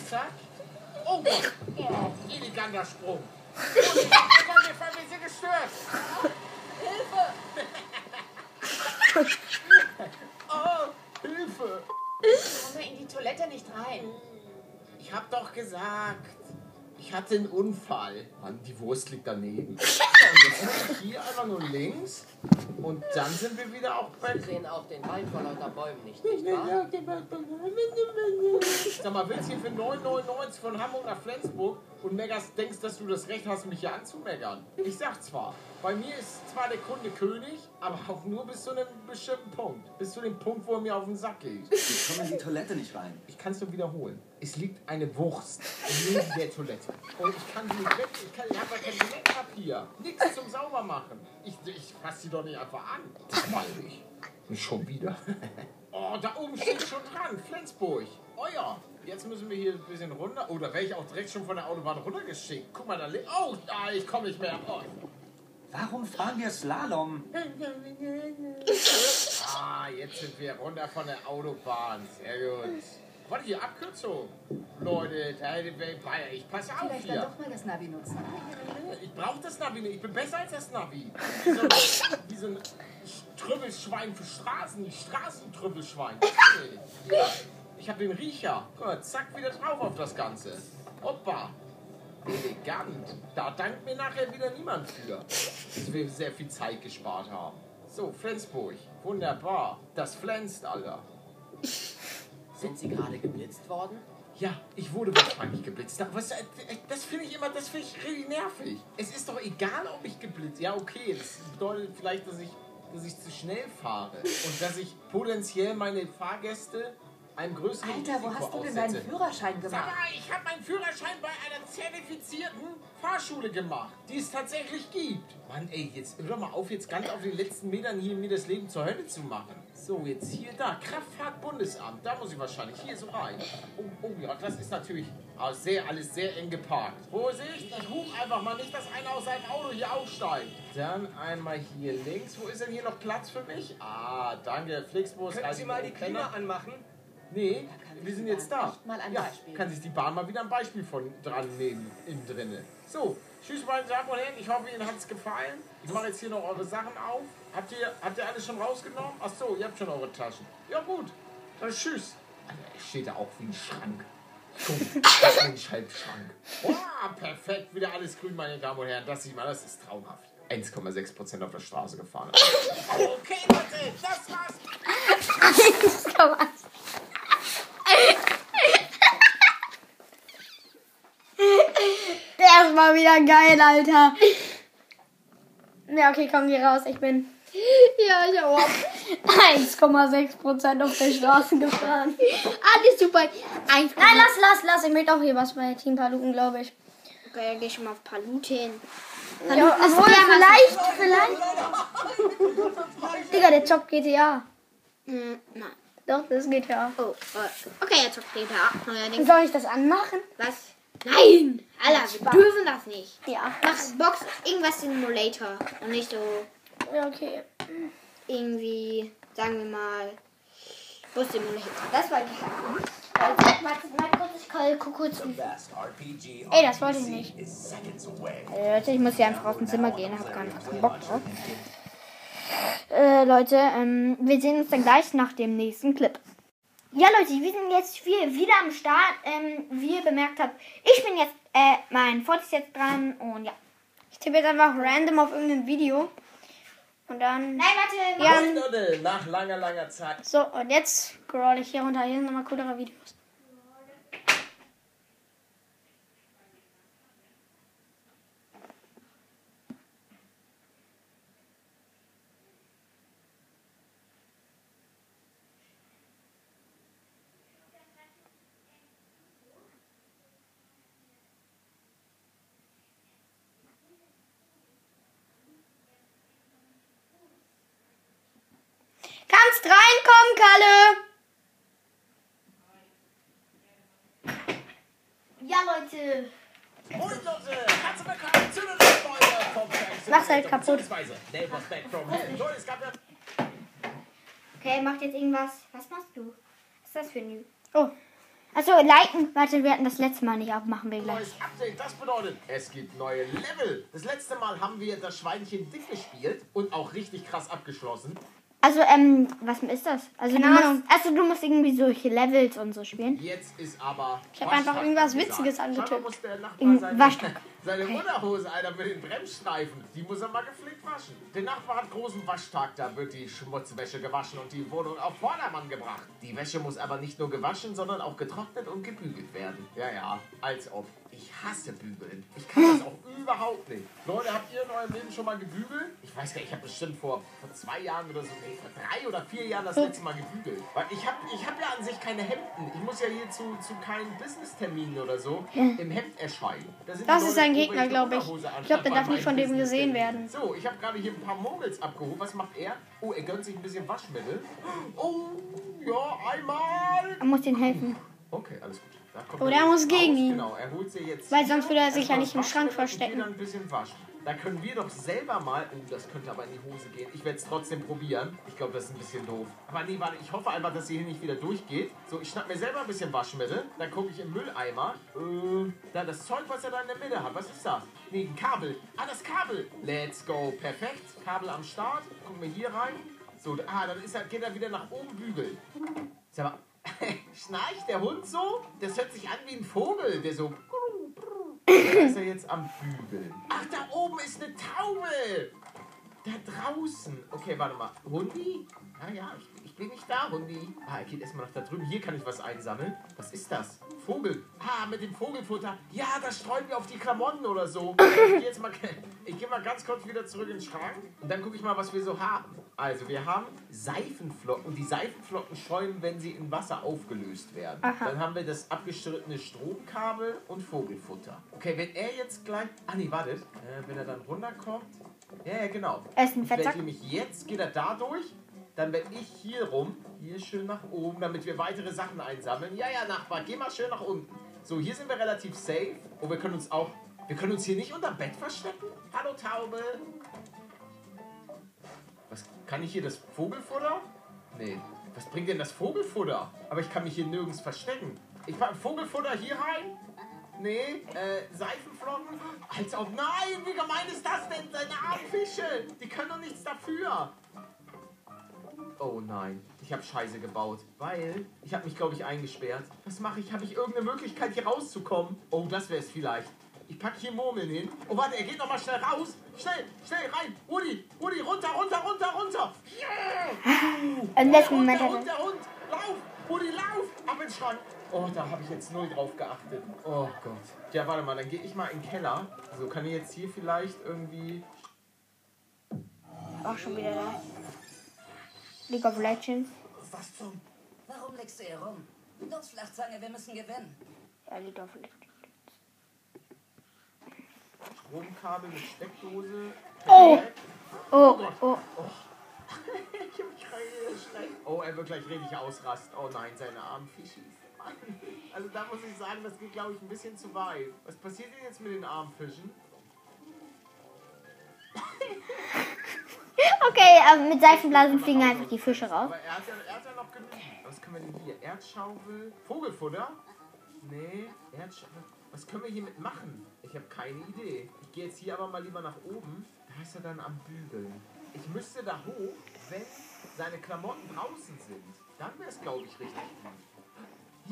Zack. Oh Gott. Oh, eleganter Sprung. Oh, wir fahren, wir fahren, wir sind gestört. Hilfe. oh, Hilfe. Kommen wir in die Toilette nicht rein. Ich hab doch gesagt, ich hatte einen Unfall. Mann, die Wurst liegt daneben. So, jetzt ich hier einfach nur links. Und dann sind wir wieder auch bei. sehen auch den Wald vor lauter Bäumen nicht, nicht wahr? Sag mal, willst du hier für 9,99 von Hamburg nach Flensburg und meckerst, denkst, dass du das Recht hast, mich hier anzumeckern? Ich sag zwar, bei mir ist zwar der Kunde König, aber auch nur bis zu einem bestimmten Punkt. Bis zu dem Punkt, wo er mir auf den Sack geht. Ich komme in die Toilette nicht rein. Ich kann es nur wiederholen. Es liegt eine Wurst neben der Toilette. Und ich kann sie nicht weg. Ich, kann- ich habe kein Toilettenpapier. Nichts zum Saubermachen. Ich, ich fasse sie doch nicht einfach an. Das meine ich. Und schon wieder. Oh, da oben steht schon dran. Flensburg. Euer. Jetzt müssen wir hier ein bisschen runter. Oh, da wäre ich auch direkt schon von der Autobahn runtergeschickt. Guck mal, da liegt. Oh, ah, ich komme nicht mehr. Oh. Warum fahren wir Slalom? Ah, jetzt sind wir runter von der Autobahn. Sehr gut. Warte, hier, Abkürzung. Leute. Ich passe auf Vielleicht dann hier. doch mal das Navi nutzen. Ich brauche das Navi nicht. Ich bin besser als das Navi. Wie so, wie so ein Trüffelschwein für Straßen. Straßentrüffelschwein. Nee. Ich habe den Riecher. Mal, zack, wieder drauf auf das Ganze. Hoppa. Elegant. Da dankt mir nachher wieder niemand für, dass wir sehr viel Zeit gespart haben. So, Flensburg. Wunderbar. Das flänzt, Alter. Sind Sie gerade geblitzt worden? Ja, ich wurde wahrscheinlich geblitzt. Was, äh, das finde ich immer, das finde ich richtig nervig. Es ist doch egal, ob ich geblitzt. Ja, okay, das bedeutet vielleicht, dass ich, dass ich zu schnell fahre und dass ich potenziell meine Fahrgäste einem größeren Alter, wo hast du denn deinen Führerschein Sag gemacht? mal, ich habe meinen Führerschein bei einer zertifizierten Fahrschule gemacht, die es tatsächlich gibt. Mann, ey, jetzt hör mal auf, jetzt ganz auf den letzten Metern hier mir das Leben zur Hölle zu machen. So, jetzt hier da, Kraftfahrtbundesamt, da muss ich wahrscheinlich hier so rein. Oh, oh ja, das ist natürlich ah, sehr, alles sehr eng geparkt. Vorsicht, ich huch einfach mal nicht, dass einer aus seinem Auto hier aussteigt. Dann einmal hier links. Wo ist denn hier noch Platz für mich? Ah, danke, Flixbus. Können also Sie mal die. Klima anmachen? Nee, wir sind jetzt da. ja, kann sich die Bahn mal wieder ein Beispiel von dran nehmen, innen drinne. So, tschüss meine Damen und Herren, ich hoffe, Ihnen hat es gefallen. Ich mache jetzt hier noch eure Sachen auf. Habt ihr, habt ihr alles schon rausgenommen? Ach so, ihr habt schon eure Taschen. Ja gut, dann tschüss. Alter, er steht da auch wie ein Schrank. Mensch, Halbschrank. Oh, perfekt, wieder alles grün, meine Damen und Herren. Das sieht man, das ist traumhaft. 1,6% auf der Straße gefahren. okay, Leute, das war's. 1,6 das war wieder geil, Alter. Ja, okay, komm, geh raus. Ich bin. Ja, ich auch. 1,6% auf der Straße gefahren. Alles super. Einfach. Nein, lass, lass, lass. Ich möchte auch hier was bei Team Paluten, glaube ich. Okay, dann geh schon mal auf Paluten. Paluten ja, obwohl, vielleicht, vielleicht. Digga, der zockt GTA. Mm, hm, nein. Doch, das geht ja. Oh, oh, okay, jetzt zockt GTA. Neuerdings. Soll ich das anmachen? Was? Nein! Alter, wir dürfen das nicht. Ja. Mach Box irgendwas Simulator. Und nicht so Ja, okay. irgendwie, sagen wir mal, Bus Simulator. Das kurz, ich guck kurz. Ey, das wollte ich nicht. Äh, Leute, ich muss hier einfach aus dem Zimmer gehen. Hab gar nicht keinen Bock drauf. Äh, Leute, ähm, wir sehen uns dann gleich nach dem nächsten Clip. Ja, Leute, wir sind jetzt wieder am Start. Ähm, wie ihr bemerkt habt, ich bin jetzt, äh, mein Fort ist jetzt dran und ja. Ich tippe jetzt einfach random auf irgendein Video. Und dann. Nein, warte, Ja, nach langer, langer Zeit. so, und jetzt scroll ich hier runter. Hier sind nochmal coolere Videos. Kannst reinkommen, Kalle! Ja, Leute. Und Leute, herzlich willkommen zu einer neuen Folge vom Frank Mach's halt kaputt. beziehungsweise Neighbors Back from Hell. Leute, es gab ja Okay, macht jetzt irgendwas. Was machst du? Was ist das für ein... Oh, Achso, liken. Warte, wir hatten das letzte Mal nicht auf. Machen wir gleich. neues Update. Das bedeutet, es gibt neue Level. Das letzte Mal haben wir das Schweinchen dick gespielt und auch richtig krass abgeschlossen. Also, ähm, was ist das? Also, Keine du musst, Ahnung. also, du musst irgendwie solche Levels und so spielen. Jetzt ist aber. Ich hab einfach irgendwas Witziges angetippt. Muss der Nachbar Im seine, Waschtag. seine Unterhose, Alter, mit den Bremsstreifen. Die muss er mal gepflegt waschen. Der Nachbar hat großen Waschtag, da wird die Schmutzwäsche gewaschen und die Wohnung auf Vordermann gebracht. Die Wäsche muss aber nicht nur gewaschen, sondern auch getrocknet und gebügelt werden. Ja, ja, als ob. Ich hasse Bügeln. Ich kann das auch überhaupt nicht. Leute, habt ihr in eurem Leben schon mal gebügelt? Ich weiß gar nicht, ich habe bestimmt vor, vor zwei Jahren oder so, nee, vor drei oder vier Jahren das letzte Mal gebügelt. Weil ich habe ich hab ja an sich keine Hemden. Ich muss ja hier zu, zu keinen Business-Terminen oder so im Hemd erscheinen. Da Das Leute ist ein Gegner, eine glaub ich. Ich anstatt glaub, der darf nicht von dem gesehen werden. So, ich habe gerade hier ein paar Mogels abgeholt. Was macht er? Oh, er gönnt sich ein bisschen Waschmittel. Oh, ja, einmal. Man muss denen helfen. Okay, alles gut. Oh, er muss gegen ihn. Genau, er holt sie jetzt. Weil sonst würde er sich ja nicht im Schrank verstecken. wieder ein bisschen waschen. Da können wir doch selber mal. Oh, das könnte aber in die Hose gehen. Ich werde es trotzdem probieren. Ich glaube, das ist ein bisschen doof. Aber nee, warte, ich hoffe einfach, dass sie hier nicht wieder durchgeht. So, ich schnapp mir selber ein bisschen Waschmittel. Dann gucke ich im Mülleimer. Äh, da das Zeug, was er da in der Mitte hat. Was ist das? Nee, ein Kabel. Ah, das Kabel. Let's go. Perfekt. Kabel am Start. Gucken wir hier rein. So, ah, dann ist er, geht er wieder nach oben bügeln. Sag mal, schnarcht der Hund so? Das hört sich an wie ein Vogel, der so. Da ist er jetzt am Bügeln. Ach, da oben ist eine Taube. Da draußen. Okay, warte mal. Hundi? Ja, ja, ich, ich bin nicht da, Hundi. Ah, er geht erstmal nach da drüben. Hier kann ich was einsammeln. Was ist das? Vogel. Ah, mit dem Vogelfutter. Ja, das streuen wir auf die Klamotten oder so. Ich gehe jetzt mal, ich gehe mal ganz kurz wieder zurück in den Schrank und dann gucke ich mal, was wir so haben. Also, wir haben Seifenflocken. Und die Seifenflocken schäumen, wenn sie in Wasser aufgelöst werden. Dann haben wir das abgestrittene Stromkabel und Vogelfutter. Okay, wenn er jetzt gleich... Ah, nee, wartet. Äh, wenn er dann runterkommt... Ja, ja, genau. Ist ein Ich werde Fettsack. nämlich jetzt, geht er da durch, dann werde ich hier rum, hier schön nach oben, damit wir weitere Sachen einsammeln. Ja, ja, Nachbar, geh mal schön nach unten. So, hier sind wir relativ safe. Oh, wir können uns auch, wir können uns hier nicht unter Bett verstecken. Hallo, Taube. Was, kann ich hier das Vogelfutter? Nee. Was bringt denn das Vogelfutter? Aber ich kann mich hier nirgends verstecken. Ich packe Vogelfutter hier rein. Nee, äh, Seifenflocken? Als ob, nein, wie gemein ist das denn? Seine armen Fische, die können doch nichts dafür. Oh nein, ich habe Scheiße gebaut, weil ich habe mich, glaube ich, eingesperrt. Was mache ich? Habe ich irgendeine Möglichkeit, hier rauszukommen? Oh, das wäre es vielleicht. Ich packe hier Murmeln hin. Oh, warte, er geht noch mal schnell raus. Schnell, schnell rein. Rudi, Rudi, runter, runter, runter, runter. Yeah! Im letzten der Moment Hund, hat der er. Hund, der Hund. Lauf, Rudi, lauf. Ab ins Schrank. Oh, da habe ich jetzt null drauf geachtet. Oh Gott. Ja, warte mal, dann gehe ich mal in den Keller. So, kann ich jetzt hier vielleicht irgendwie... Auch schon wieder da. League of Legends. Was zum... Warum legst du hier rum? Los, Flachzange, wir müssen gewinnen. Ja, League of Legends. Stromkabel mit Steckdose. Oh. Oh, oh. ich hab mich gerade schlecht. Oh, er wird gleich richtig ausrasten. Oh nein, seine armen Fischis. Also da muss ich sagen, das geht, glaube ich, ein bisschen zu weit. Was passiert denn jetzt mit den armen Fischen? Okay, aber mit Seifenblasen fliegen einfach die Fische raus. Aber er hat ja, er hat ja noch genug. Was können wir denn hier? Erdschaufel? Vogelfutter? Nee, Erdschaufel. Was können wir hiermit machen? Ich habe keine Idee. Ich gehe jetzt hier aber mal lieber nach oben. Da ist er dann am Bügeln. Ich müsste da hoch, wenn seine Klamotten draußen sind. Dann wäre es, glaube ich, richtig.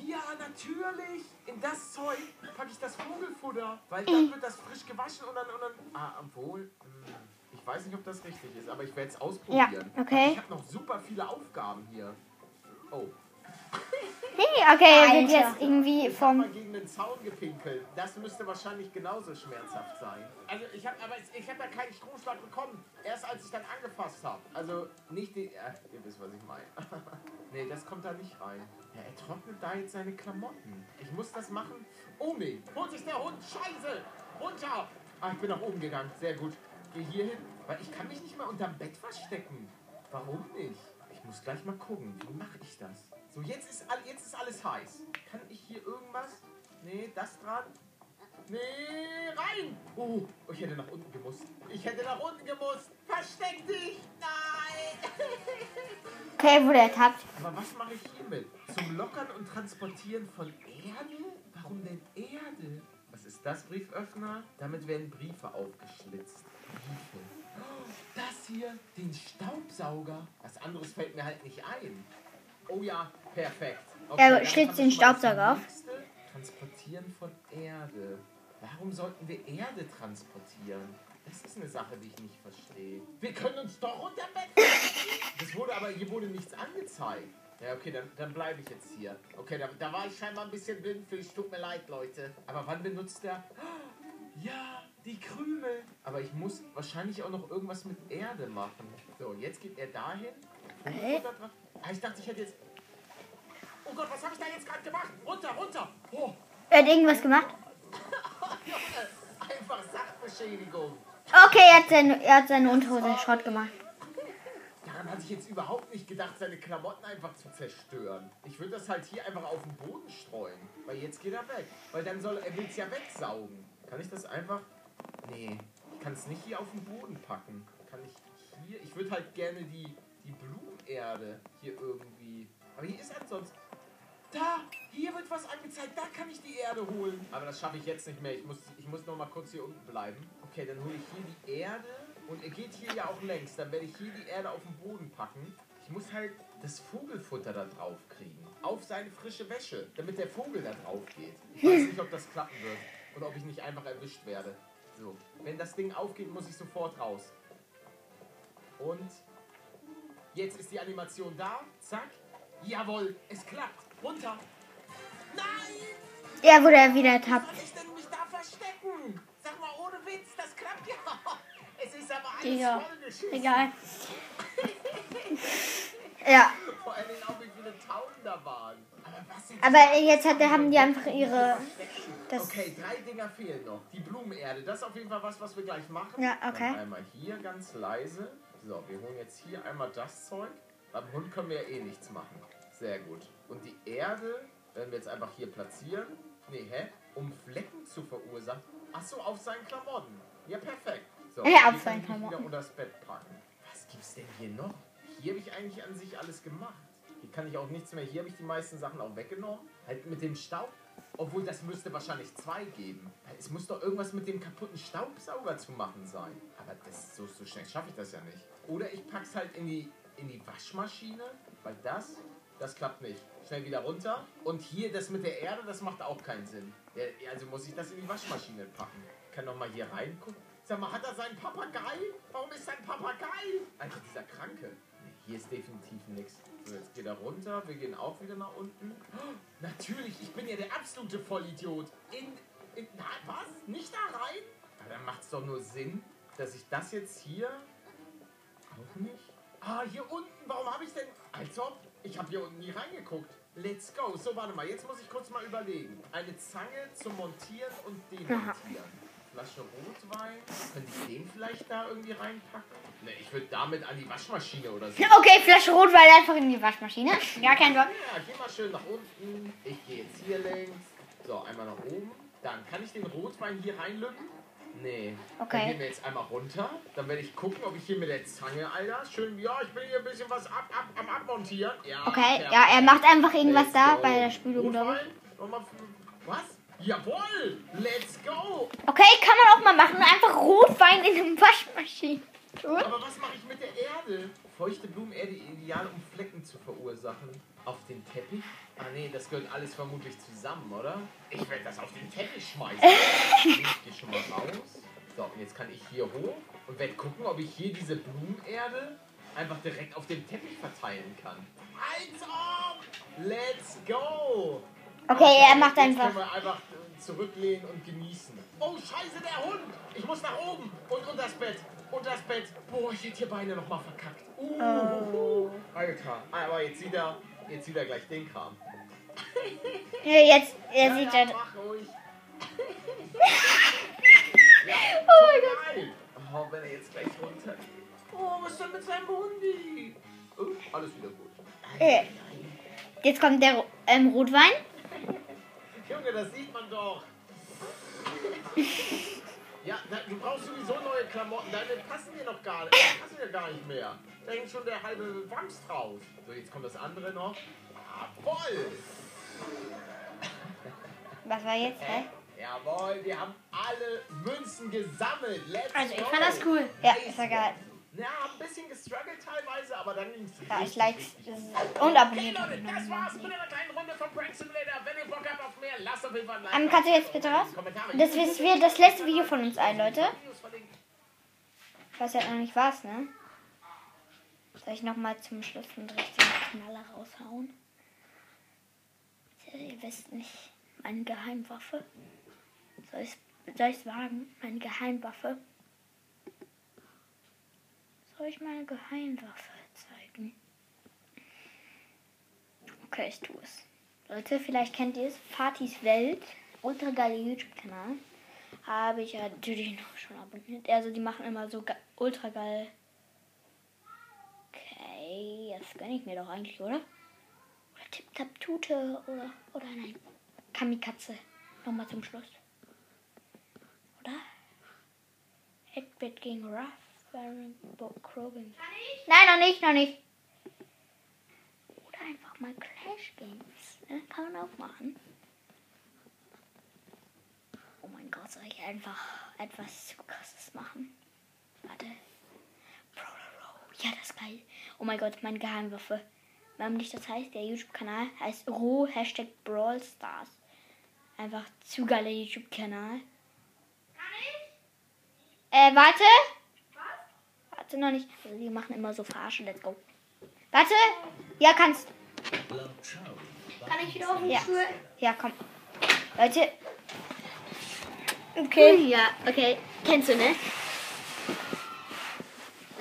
Ja, natürlich. In das Zeug packe ich das Vogelfutter. Weil dann wird das frisch gewaschen und dann... Und dann ah, obwohl... hm, Ich weiß nicht, ob das richtig ist, aber ich werde es ausprobieren. okay. Ich habe noch super viele Aufgaben hier. Oh. Hey, okay, er wird jetzt irgendwie Ich habe mal vom. gegen den Zaun gepinkelt. Das müsste wahrscheinlich genauso schmerzhaft sein. Also ich habe aber ich habe ja keinen Stromschlag bekommen. Erst als ich dann angefasst habe. Also nicht die. Äh, ihr wisst, was ich meine. nee, das kommt da nicht rein. Ja, er trocknet da jetzt seine Klamotten. Ich muss das machen. Oh nee, holt sich der Hund. Scheiße. Runter. Ah, ich bin nach oben gegangen. Sehr gut. Geh hier hin. Weil ich kann mich nicht mal unterm Bett verstecken. Warum nicht? Ich muss gleich mal gucken. Wie mache ich das? So, jetzt ist, all- jetzt ist alles heiß. Kann ich hier irgendwas? Nee, das dran? Nee, rein! Oh, ich hätte nach unten gemusst. Ich hätte nach unten gemusst. Versteck dich! Nein! Okay, wurde ertappt. Aber was mache ich hiermit? Zum Lockern und Transportieren von Erde? Warum denn Erde? Was ist das, Brieföffner? Damit werden Briefe aufgeschlitzt. Briefe. Oh, Das hier, den Staubsauger. Was anderes fällt mir halt nicht ein. Oh ja, perfekt. Er dann schlitzt den Staubsauger auf. Transportieren von Erde. Warum sollten wir Erde transportieren? Das ist eine Sache, die ich nicht verstehe. Wir können uns doch unter Bett Das wurde aber, hier wurde nichts angezeigt. Ja, okay, dann, dann bleibe ich jetzt hier. Okay, da, da war ich scheinbar ein bisschen blind für. Tut mir leid, Leute. Aber wann benutzt er? Ja, die Krümel. Aber ich muss wahrscheinlich auch noch irgendwas mit Erde machen. So, jetzt geht er dahin. Okay. Ich dachte, ich hätte jetzt... Oh Gott, was habe ich da jetzt gerade gemacht? Runter, runter. Oh, Er hat irgendwas gemacht. einfach Sachbeschädigung. Okay, er hat seine, er hat seine Unterhose Schrott gemacht. Daran hatte ich jetzt überhaupt nicht gedacht, seine Klamotten einfach zu zerstören. Ich würde das halt hier einfach auf den Boden streuen. Weil jetzt geht er weg. Weil dann soll er will es ja wegsaugen. Kann ich das einfach. Nee, ich kann es nicht hier auf den Boden packen. Kann ich hier. Ich würde halt gerne die, die Blumenerde hier irgendwie. Aber hier ist ansonsten. Da! Hier wird was angezeigt, da kann ich die Erde holen. Aber das schaffe ich jetzt nicht mehr. Ich muss, ich muss noch mal kurz hier unten bleiben. Okay, dann hole ich hier die Erde. Und er geht hier ja auch längs. Dann werde ich hier die Erde auf den Boden packen. Ich muss halt das Vogelfutter da drauf kriegen. Auf seine frische Wäsche. Damit der Vogel da drauf geht. Ich weiß nicht, ob das klappen wird. Oder ob ich nicht einfach erwischt werde. So. Wenn das Ding aufgeht, muss ich sofort raus. Und jetzt ist die Animation da. Zack. Jawohl, es klappt. Runter. Nein! Er wurde wieder ertappt. Soll ich denn mich da verstecken? Sag mal, ohne Witz, das klappt ja. Es ist aber alles Digga. vollgeschissen. Egal. Ja, Vor allem auch, wie viele Tauben da waren. Aber aber jetzt hat, haben die einfach ihre. Das, Okay, drei Dinger fehlen noch. Die Blumenerde, das ist auf jeden Fall was, was wir gleich machen. Ja, okay. Dann einmal hier ganz leise. So, wir holen jetzt hier einmal das Zeug. Beim Hund können wir ja eh nichts machen. Sehr gut. Und die Erde werden wir jetzt einfach hier platzieren. Nee, hä? Um Flecken zu verursachen. Ach so, auf seinen Klamotten. Ja, perfekt. So, Ja, auf seinen Klamotten. wieder unter das Bett packen. Was gibt's denn hier noch? Hier habe ich eigentlich an sich alles gemacht. Hier kann ich auch nichts mehr. Hier habe ich die meisten Sachen auch weggenommen. Halt mit dem Staub. Obwohl, das müsste wahrscheinlich zwei geben. Es muss doch irgendwas mit dem kaputten Staubsauger zu machen sein. Aber das, so, so schnell schaffe ich das ja nicht. Oder ich pack's halt in die, in die Waschmaschine. Weil das, das klappt nicht. Schnell wieder runter. Und hier das mit der Erde, das macht auch keinen Sinn. Also muss ich das in die Waschmaschine packen. Ich kann noch mal hier reingucken. Sag mal, hat er seinen Papagei? Warum ist sein Papagei? Alter, dieser Kranke. Hier ist definitiv nichts. So, jetzt geht er runter. Wir gehen auch wieder nach unten. Oh, natürlich, ich bin ja der absolute Vollidiot. In, in na, was? Nicht da rein? Dann macht es doch nur Sinn, dass ich das jetzt hier auch nicht. Ah, hier unten. Warum habe ich denn... Als ob. Ich habe hier unten nie reingeguckt. Let's go. So, warte mal. Jetzt muss ich kurz mal überlegen. Eine Zange zum Montieren und demontieren. Flasche Rotwein. Könnte ich den vielleicht da irgendwie reinpacken? Ne, ich würde damit an die Waschmaschine oder so. okay, Flasche Rotwein einfach in die Waschmaschine. Ja, kein Bock. Ja, geh mal schön nach unten. Ich gehe jetzt hier längs. So, einmal nach oben. Dann kann ich den Rotwein hier reinlücken? Nee. Okay. Dann gehen wir jetzt einmal runter. Dann werde ich gucken, ob ich hier mit der Zange, Alter, schön, ja, ich bin hier ein bisschen was ab, ab, am Abmontieren. Ja, Okay, ja, er macht einfach irgendwas da bei der Spülung, glaube ich. Nochmal Was? Jawohl! Let's go! Okay, kann man auch mal machen. Einfach Rotwein in eine Waschmaschine. tun. Aber was mache ich mit der Erde? Feuchte Blumenerde ideal, um Flecken zu verursachen. Auf den Teppich? Ah nee, das gehört alles vermutlich zusammen, oder? Ich werde das auf den Teppich schmeißen. ich gehe schon mal raus. So, und jetzt kann ich hier hoch und werde gucken, ob ich hier diese Blumenerde einfach direkt auf dem Teppich verteilen kann. Als ob! Let's go! Okay, er macht Jetzt einfach. können wir einfach zurücklehnen und genießen. Oh, scheiße, der Hund! Ich muss nach oben und unter das Bett. Unter das Bett. Boah, ich hätte hier beinahe noch mal verkackt. Uh, Alter. Aber jetzt sieht er, jetzt sieht er gleich den Kram. Ja, jetzt, er Ja, sieht ja, das. mach ruhig. Oh mein Gott. Oh, wenn er jetzt gleich runtergeht. Oh, was ist denn mit seinem Hundi? Oh, alles wieder gut. Äh, Jetzt kommt der ähm, Rotwein. Junge, das sieht man doch. Ja, na, du brauchst sowieso neue Klamotten. Deine passen dir noch gar passen dir gar nicht mehr. Da hängt schon der halbe Wams drauf. So, jetzt kommt das andere noch. Jawoll! Was war jetzt? Hä? Jawohl, wir haben alle Münzen gesammelt. Let's Also, ich go. fand das cool. Ja, ist ja geil. Ja, ein bisschen gestruggelt teilweise, aber dann ging's Ja, ich richtig, like richtig und Okay, abonniert. Leute, das war's mit einer kleinen Runde von Prank Simulator. Wenn ihr Bock habt auf mehr, lasst auf jeden Fall ein Like. Ähm, kannst du jetzt bitte raus? Kommentare. Das ist wieder das letzte Video von uns allen, Leute. Ich weiß ja noch nicht was, ne? Soll ich nochmal zum Schluss einen richtigen Knaller raushauen? Ja, ihr wisst nicht, meine Geheimwaffe. Soll ich soll ich's wagen? Meine Geheimwaffe. Ich meine Geheimwaffe zeigen? Okay, ich tue es. Leute, vielleicht kennt ihr es. Fatihs Welt. Ultra geiler YouTube-Kanal. Habe ich ja natürlich noch schon abonniert. Also die machen immer so ge ultra geil. Okay, das gönne ich mir doch eigentlich, oder? Oder Tip Tap Tute oder oder nein. Kamikaze. Nochmal zum Schluss. Oder? Edward gegen Ruff. Baron Krogan. Nein, noch nicht, noch nicht. Oder einfach mal Clash Games. Ne? Kann man auch machen. Oh mein Gott, soll ich einfach etwas zu krasses machen? Warte. Ja, das ist geil. Oh mein Gott, meine Geheimwaffe. Warum nicht das heißt? Der YouTube-Kanal heißt Ro Hashtag Brawl Stars. Einfach zu geiler YouTube-Kanal. Äh, warte. Warte noch nicht. Also die machen immer so Verarsche. Let's go. Warte. Ja, kannst. Kann ich wieder auf den Ja. Stuhl? Ja, komm. Leute. Okay. Ja, okay. Kennst du, ne?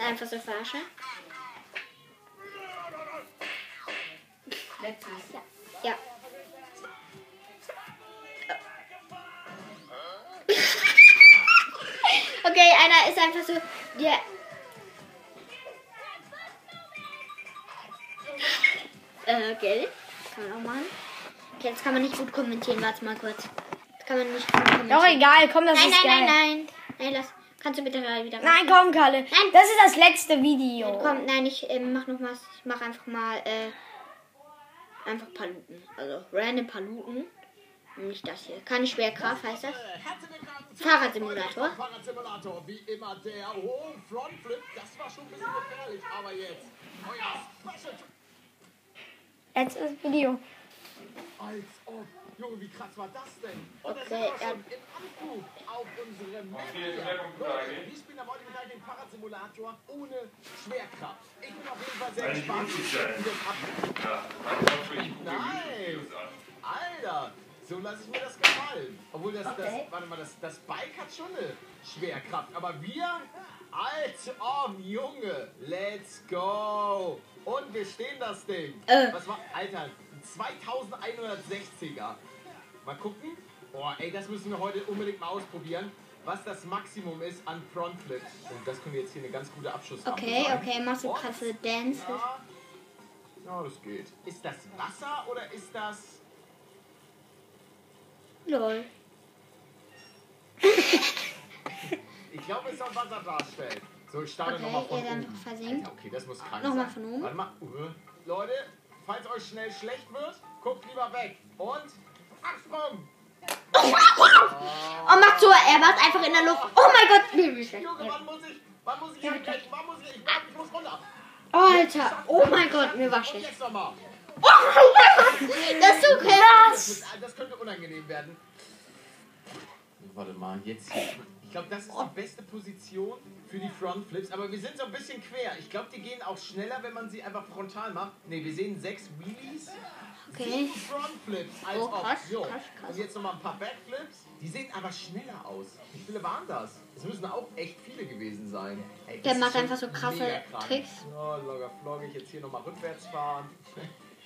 Einfach so Verarsche. Ja. okay, einer ist einfach so. Der. Äh, okay. Kann man auch machen. Okay, jetzt kann man nicht gut kommentieren. Warte mal kurz. Das kann man nicht gut kommentieren. Doch egal, komm, das Nein, ist nein, geil. nein, nein. Nein, lass. Kannst du bitte mal wieder Nein, komm, Kalle. Nein. Das ist das letzte Video. Komm, nein, ich ähm, mach noch was. Ich mach einfach mal äh, einfach Paluten. Also random Paluten. Nicht das hier. Keine Schwerkraft heißt das. Fahrradsimulator. Fahrradsimulator, wie immer der hohe Frontflip, das war schon ein bisschen gefährlich, aber jetzt euer Special Letztes Video. Als ob. Junge, wie krass war das denn? Und Okay, sind wir ja. schon im Anflug auf unsere Map. wir spielen heutigen Tag den Fahrradsimulator ohne Schwerkraft. Ich bin auf jeden Fall sehr gespannt. wie das abgeht. Nein! Alter, so lasse ich mir das gefallen. Obwohl das, das, warte mal, das, das Bike hat schon eine Schwerkraft. Aber wir, als ob, Junge, let's go. Und wir stehen das Ding. Äh. Was war, Alter, ein 2160er. Mal gucken. Boah, ey, das müssen wir heute unbedingt mal ausprobieren. Was das Maximum ist an Frontflips. Und das könnte jetzt hier eine ganz gute Abschussrampe Okay, sein. okay, machst du krasse Dances. ja. ja, das geht. Ist das Wasser oder ist das. Lol. Ich glaube, es soll Wasser darstellen. So, ich starte Okay, nochmal von oben. versinkt. Okay, das muss krank Nochmal sein. von oben. Warte mal. Uh. Leute, falls euch schnell schlecht wird, guckt lieber weg. Und Absprung! Oh, macht so, er macht einfach in der Luft. Oh mein Gott. Nee, wie schlecht. Junge, wann muss ich, wann muss ich? Wann muss ich, ich, ich muss runter. Alter, oh mein Gott, mir war schlecht. jetzt nochmal. Das ist so krass. Das, das könnte unangenehm werden. Warte mal, jetzt hier. Ich glaube, das ist die beste Position für die Frontflips. Aber wir sind so ein bisschen quer. Ich glaube, die gehen auch schneller, wenn man sie einfach frontal macht. Ne, wir sehen sechs Wheelies. Okay. Sieben Frontflips als Oh, krass, Option. krass, krass. Und jetzt nochmal ein paar Backflips. Die sehen aber schneller aus. Wie viele waren das? Es müssen auch echt viele gewesen sein. Ey, Der macht einfach so krasse. Tricks. Oh, locker floggig. Jetzt hier nochmal rückwärts fahren.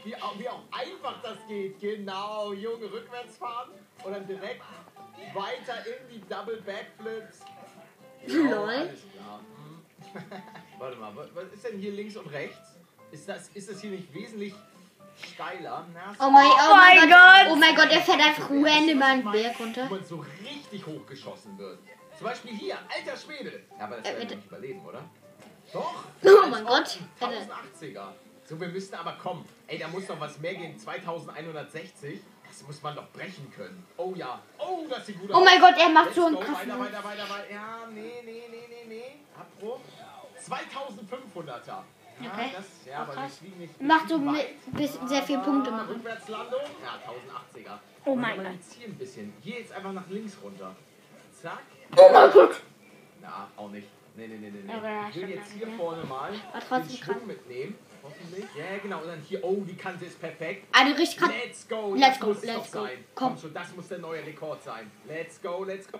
Wie auch, wie auch einfach das geht. Genau, Junge, rückwärts fahren. Und dann direkt weiter in die Double Backflips. Lol. alles klar. Hm. Warte mal, wa- was ist denn hier links und rechts? Ist das, ist das hier nicht wesentlich steiler? Na, Oh mein, oh mein mein Gott. Gott. Oh mein Gott, er fährt einfach random einen Berg Wo runter. man so richtig hochgeschossen wird. Zum Beispiel hier, alter Schwede. Ja, aber das Äh, werden wir nicht überleben, oder? Doch. Oh mein Gott. ein 1080er. So, wir müssten aber kommen. Ey, da muss noch was mehr gehen. 2160. Das muss man doch brechen können. Oh ja. Oh, das sieht gut aus. Oh mein Gott, er macht Let's so einen go. krassen. Weiter, weiter, weiter, weiter. Ja, nee, nee, nee, nee, nee. Abbruch. 2500er. Ja, Okay. das, ja, aber wir krass. fliegen nicht. Macht so bis sehr viel Punkte machen. Rückwärtslandung. Ja, 1080er. Oh mein Gott. hier ein bisschen. Hier jetzt einfach nach links runter. Zack. Oh mein Gott. Na, auch nicht. Nee, nee, nee, nee. nee. Ich will jetzt hier vorne mal den Schwung mitnehmen. Hoffentlich. Ja, genau. Und dann hier. Oh, die Kante ist perfekt. Also richtig krass. Let's go. Let's das go, let's go. sein. Komm. Komm schon, das muss der neue Rekord sein. Let's go, let's go.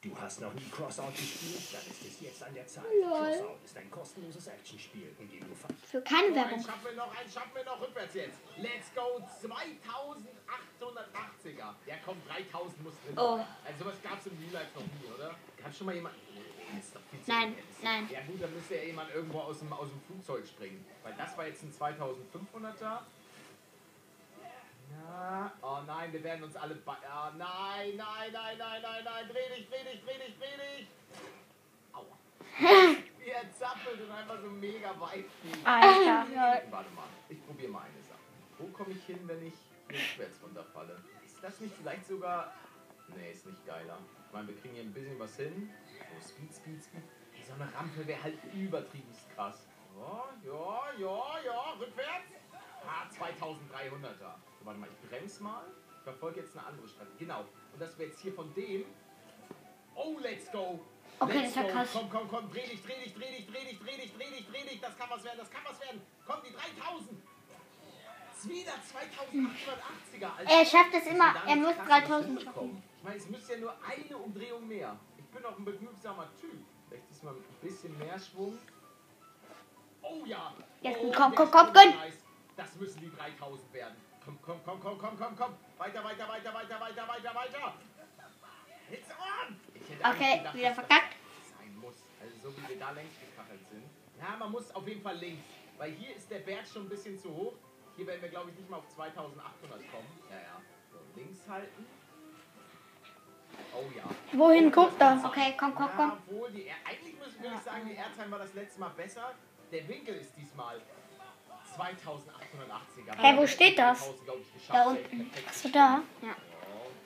Du hast noch nie Crossout gespielt? Dann ist es jetzt an der Zeit. Lol. Crossout ist ein kostenloses Actionspiel, in dem du Für keine einen Werbung. schaffen wir noch, einen schaffen wir noch rückwärts jetzt. Let's go, 2880er. Ja komm, 3000 muss drin Oh. Also sowas gab es im Real Life noch nie, oder? Kann schon mal jemand... Nein, nein. Ja gut, dann müsste ja jemand irgendwo aus dem, aus dem Flugzeug springen. Weil das war jetzt ein 2500er. Ja, oh nein, wir werden uns alle... Ba ja, nein, nein, nein, nein, nein, nein, dreh dich, dreh dich, dreh dich, dreh dich. Aua. Wie er zappelt und einfach so mega weit fliegt. Alter. Warte mal, ich probiere mal eine Sache. Wo komme ich hin, wenn ich rückwärts runterfalle? Ist das nicht vielleicht sogar. Nee, ist nicht geiler. Ich meine, wir kriegen hier ein bisschen was hin. Speed, Speed, Speed. Hey, so eine Rampe wäre halt übertrieben krass. Ja, ja, ja, ja, rückwärts. Ah, 2300er. So, warte mal, ich bremse mal. Ich verfolge jetzt eine andere Strategie. Genau. Und das wäre jetzt hier von dem. Oh, let's go. Okay, Let's das war go. krass. Komm, komm, komm, dreh dich, dreh dich, dreh dich, dreh dich, dreh dich, dreh dich, dreh dich. Das kann was werden, das kann was werden. Komm, die 3000. Es ist wieder 2880er. Als Er schafft es immer, er muss krass 3000 was hinbekommen. Ich meine, es müsste ja nur eine Umdrehung mehr. Ich bin auch ein begnügsamer Typ. Vielleicht ist mal ein bisschen mehr Schwung. Oh ja. Jetzt oh, komm, komm, komm, gönn. Das müssen die 3000 werden. Komm, komm, komm, komm, komm, komm, komm. Weiter, weiter, weiter, weiter, weiter, weiter, weiter. It's on! Ich hätte Okay, gedacht, wieder verkackt. Sein muss. Also so wie wir da längs gekachelt sind. Ja, man muss auf jeden Fall links. Weil hier ist der Berg schon ein bisschen zu hoch. Hier werden wir, glaube ich, nicht mal auf 2800 kommen. Ja, ja. So, links halten. Oh ja. Wohin Oh, guckt das er? Okay, komm, komm, komm. Ja, wohl, die, Air- eigentlich müssen wir sagen, die Airtime war das letzte Mal besser. Der Winkel ist diesmal 2880er. Hä, wo steht das? 3000, glaub ich, geschafft. Da unten. Achso, da. Ja.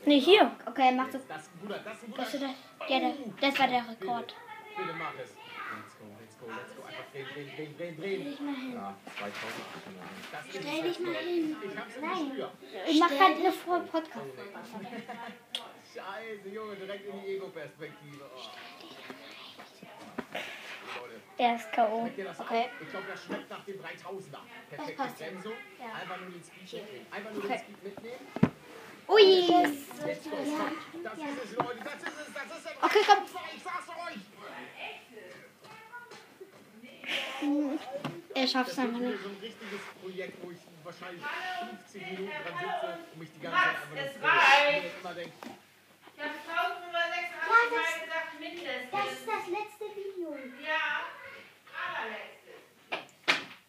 Nee, hier. Okay, mach so. Das guter, das ist ein guter. Das, der, ja, der, das war der Rekord. Bitte, bitte mach es. Let's go, let's go, let's go. Einfach drehen, drehen, drehen, drehen, drehen. dich mal hin. Ja, 2800. Das ist Stell dich mal hin. Ich hab's im Nein. Ich mach gerade eine Vor Podcast. Scheiße, Junge, direkt in die Ego-Perspektive. Oh. Er ist K.O. das Okay. Ich glaube, das schmeckt nach dem 3000er. Perfekte passt. Bremsung. Ja. Einfach nur den Speed mitnehmen. Einfach nur Okay. den Speed mitnehmen. Ui. Das ist es, Leute. Das ist es, das ist es. Okay, komm. Ich sag's euch. Er schafft es Das einfach nicht. so ein richtiges Projekt, wo ich wahrscheinlich 50 Minuten dran sitze und mich die ganze Zeit einfach nur immer denke, Ich habe 1586 Mal gesagt, mindestens. Das letzte Video. Ja, allerletztes.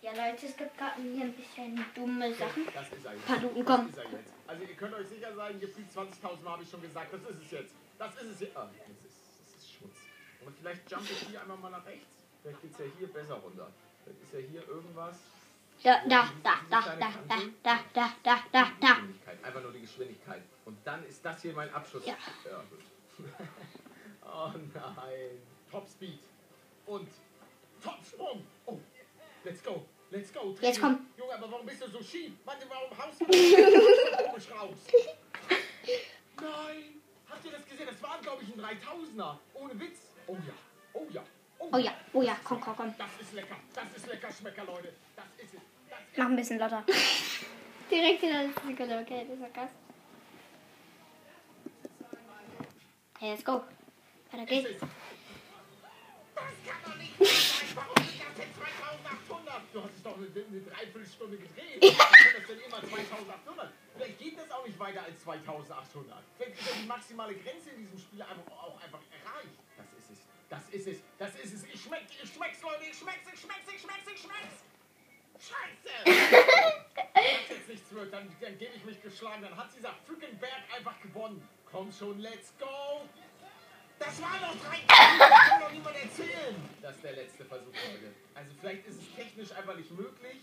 Ja, Leute, es gibt gerade hier ein bisschen dumme Sachen. das ist er jetzt. Paar Minuten, Das komm. ist er jetzt. Also ihr könnt euch sicher sein, gefühlt 20.000 Mal habe ich schon gesagt, das ist es jetzt. Das ist es jetzt. Ah, das ist, das ist Schmutz. Und vielleicht jump ich hier einmal mal nach rechts. Vielleicht geht es ja hier besser runter. Vielleicht ist ja hier irgendwas. Da, da, da, da, da, da, da, da, da, da, da. Geschwindigkeit. Einfach nur die Geschwindigkeit. Und dann ist das hier mein Abschluss. Ja. ja gut. oh nein. Top Speed. Und Top Sprung. Oh, let's go. Let's go. Jetzt komm. Junge, aber warum bist du so schief? Mann, warum haust du so komisch raus? Nein. Habt ihr das gesehen? Das war, glaube ich, ein 3000er. Ohne Witz. Oh ja. Oh ja. Oh ja, oh ja, komm, komm, komm. Das ist lecker. Das ist lecker, Schmecker, Leute. Das ist es. Das ist Mach ein bisschen lauter. Direkt in der Sekunde, okay, das war krass. Hey, let's go. Weiter geht's. Das kann doch nicht sein. Warum sind das denn 2800? Du hast es doch eine, eine Dreiviertelstunde gedreht. Wie kann das denn immer 2800? Vielleicht geht das auch nicht weiter als 2800. Vielleicht ist ja die maximale Grenze in diesem Spiel einfach, auch einfach erreicht. Das ist es. Das ist es. Das ist es. Ich schmeck, ich schmeck's, Leute. Ich schmeck's, ich schmeck's, ich schmeck's, ich schmeck's. Scheiße! Wenn jetzt nichts wird, dann, dann gebe ich mich geschlagen. Dann hat dieser Fückenberg einfach gewonnen. Komm schon, let's go! Das war doch drei. Das kann doch niemand erzählen. Das ist der letzte Versuch, Leute. Also vielleicht ist es technisch einfach nicht möglich.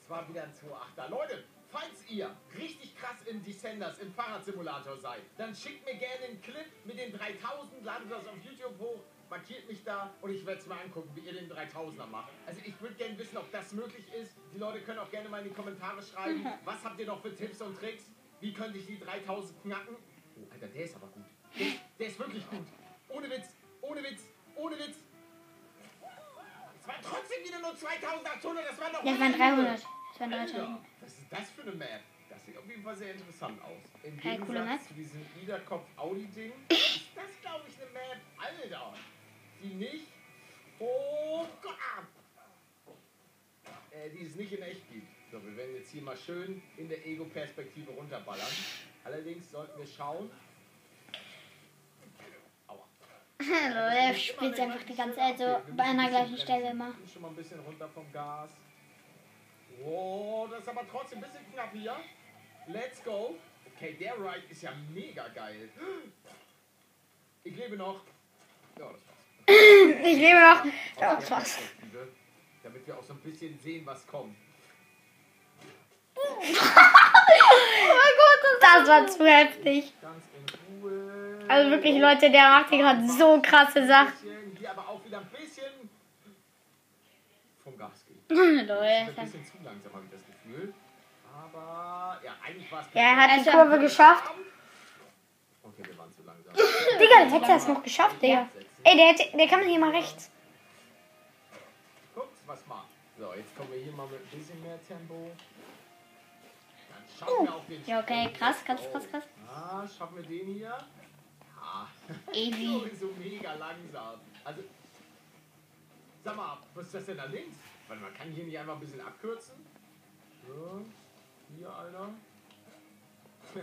Es war wieder ein 2.8er. Leute, falls ihr richtig krass im Descenders, im Fahrradsimulator seid, dann schickt mir gerne einen Clip mit den 3000, ladet das auf YouTube hoch, markiert mich da und ich werde es mir angucken, wie ihr den 3000er macht. Also ich würde gerne wissen, ob das möglich ist. Die Leute können auch gerne mal in die Kommentare schreiben, was habt ihr noch für Tipps und Tricks? Wie könnte ich die 3000 knacken? Oh, Alter, der ist aber gut. Der, ist wirklich gut. Ohne Witz, ohne Witz, ohne Witz. Es waren trotzdem wieder nur 2800, das waren doch Das waren 300. Das waren Alter, 3000. was ist das für eine Map? Das sieht auf jeden Fall sehr interessant aus. Im Gegensatz Map. zu diesem Niederkopf-Audi-Ding ist das, glaube ich, eine Map, Alter, die nicht... Oh Gott! Äh, die es nicht in echt gibt. So, wir werden jetzt hier mal schön in der Ego-Perspektive runterballern. Allerdings sollten wir schauen... Er spielt einfach die ganze Zeit so bei einer gleichen Stelle immer. Schon mal ein bisschen runter vom Gas. Wow, das ist aber trotzdem ein bisschen knapp hier. Let's go. Okay, der Ride ist ja mega geil. Ich lebe noch. Ja, das war's. Ich lebe noch. Ja, das war's. Damit wir auch so ein bisschen sehen, was kommt. Das war zu heftig. Ganz. Also wirklich, Leute, der macht hier gerade so krasse Sachen. Hier aber auch wieder ein bisschen vom Gas gehen. Leute, Ein bisschen zu langsam habe ich das Gefühl. Aber ja, eigentlich war es Ja, er hat die Also, Kurve geschafft. Okay, wir waren zu langsam. Digga, der hätte das noch geschafft, Digga. Ey, der, hätte, der kann man hier mal rechts. Guckt, was macht. So, jetzt kommen wir hier mal mit ein bisschen mehr Tempo. Dann schaffen wir auch den Ja, okay, krass, krass, krass, krass. Ah, schaffen wir den hier? Ah, so mega langsam. Also, sag mal, was ist das denn da links? Warte mal, kann ich hier nicht einfach ein bisschen abkürzen? So, hier, Alter.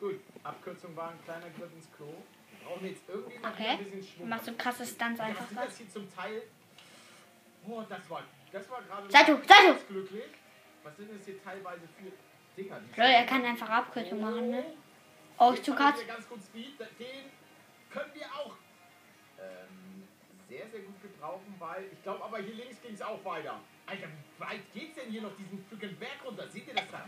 Gut, Abkürzung war ein kleiner Griff ins Klo. Wir brauchen jetzt irgendwie noch Okay. ein bisschen Schwung. Machst du krasse Stunts Ja, einfach was das hier zum Teil? Oh, das war, das war gerade Salto, mal Salto! ganz glücklich. Was sind das hier teilweise für Dinger? Lol, er kann einfach Abkürzung machen, ne? Oh, ich zu wir ganz gut Speed. Den können wir auch ähm, sehr, sehr gut gebrauchen, weil ich glaube, aber hier links ging es auch weiter. Alter, wie weit geht's denn hier noch diesen freaking Berg runter? Seht ihr das da?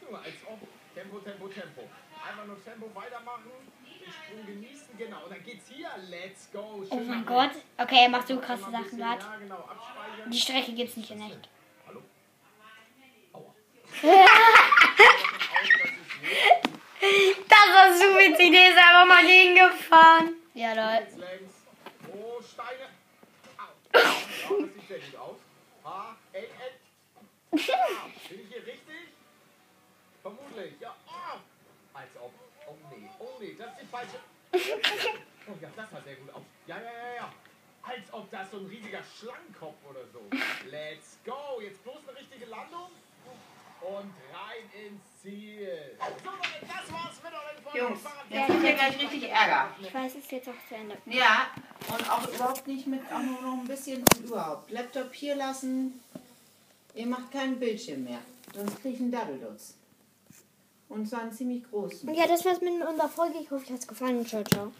Junge, als ob. Tempo, Tempo, Tempo. Einfach nur Tempo weitermachen, den Sprung genießen, genau. Und dann geht's hier. Let's go. Oh Schön mein nach Gott. Okay, er macht so krasse Sachen gerade. Ja, genau. Die Strecke gibt's nicht in echt. Hallo? Aua. Das war so witzig, der ist einfach mal gegengefahren. Ja, längs. Oh, Steine. Au. Ja, das sieht sehr gut aus. Ey, ey. Ah, bin ich hier richtig? Vermutlich, ja. Ah. Als ob. Oh nee, oh nee, das ist die falsche. Oh ja, das sah sehr gut aus. Ja, ja, ja, ja. Als ob das so ein riesiger Schlangenkopf oder so. Let's go. Jetzt bloß eine richtige Landung. Und rein ins Ziel. So, Leute, das war's mit euren Folgen. Jungs, jetzt kriegt ihr gleich richtig Ärger. Ich weiß, es ist jetzt auch zu Ende. Ja, und auch überhaupt nicht mit, auch nur noch ein bisschen und überhaupt. Laptop hier lassen. Ihr macht keinen Bildschirm mehr. Sonst kriege ich einen Daddeldutz. Und zwar einen ziemlich großen. Ja, das war's mit unserer Folge. Ich hoffe, euch hat's gefallen. Ciao, ciao.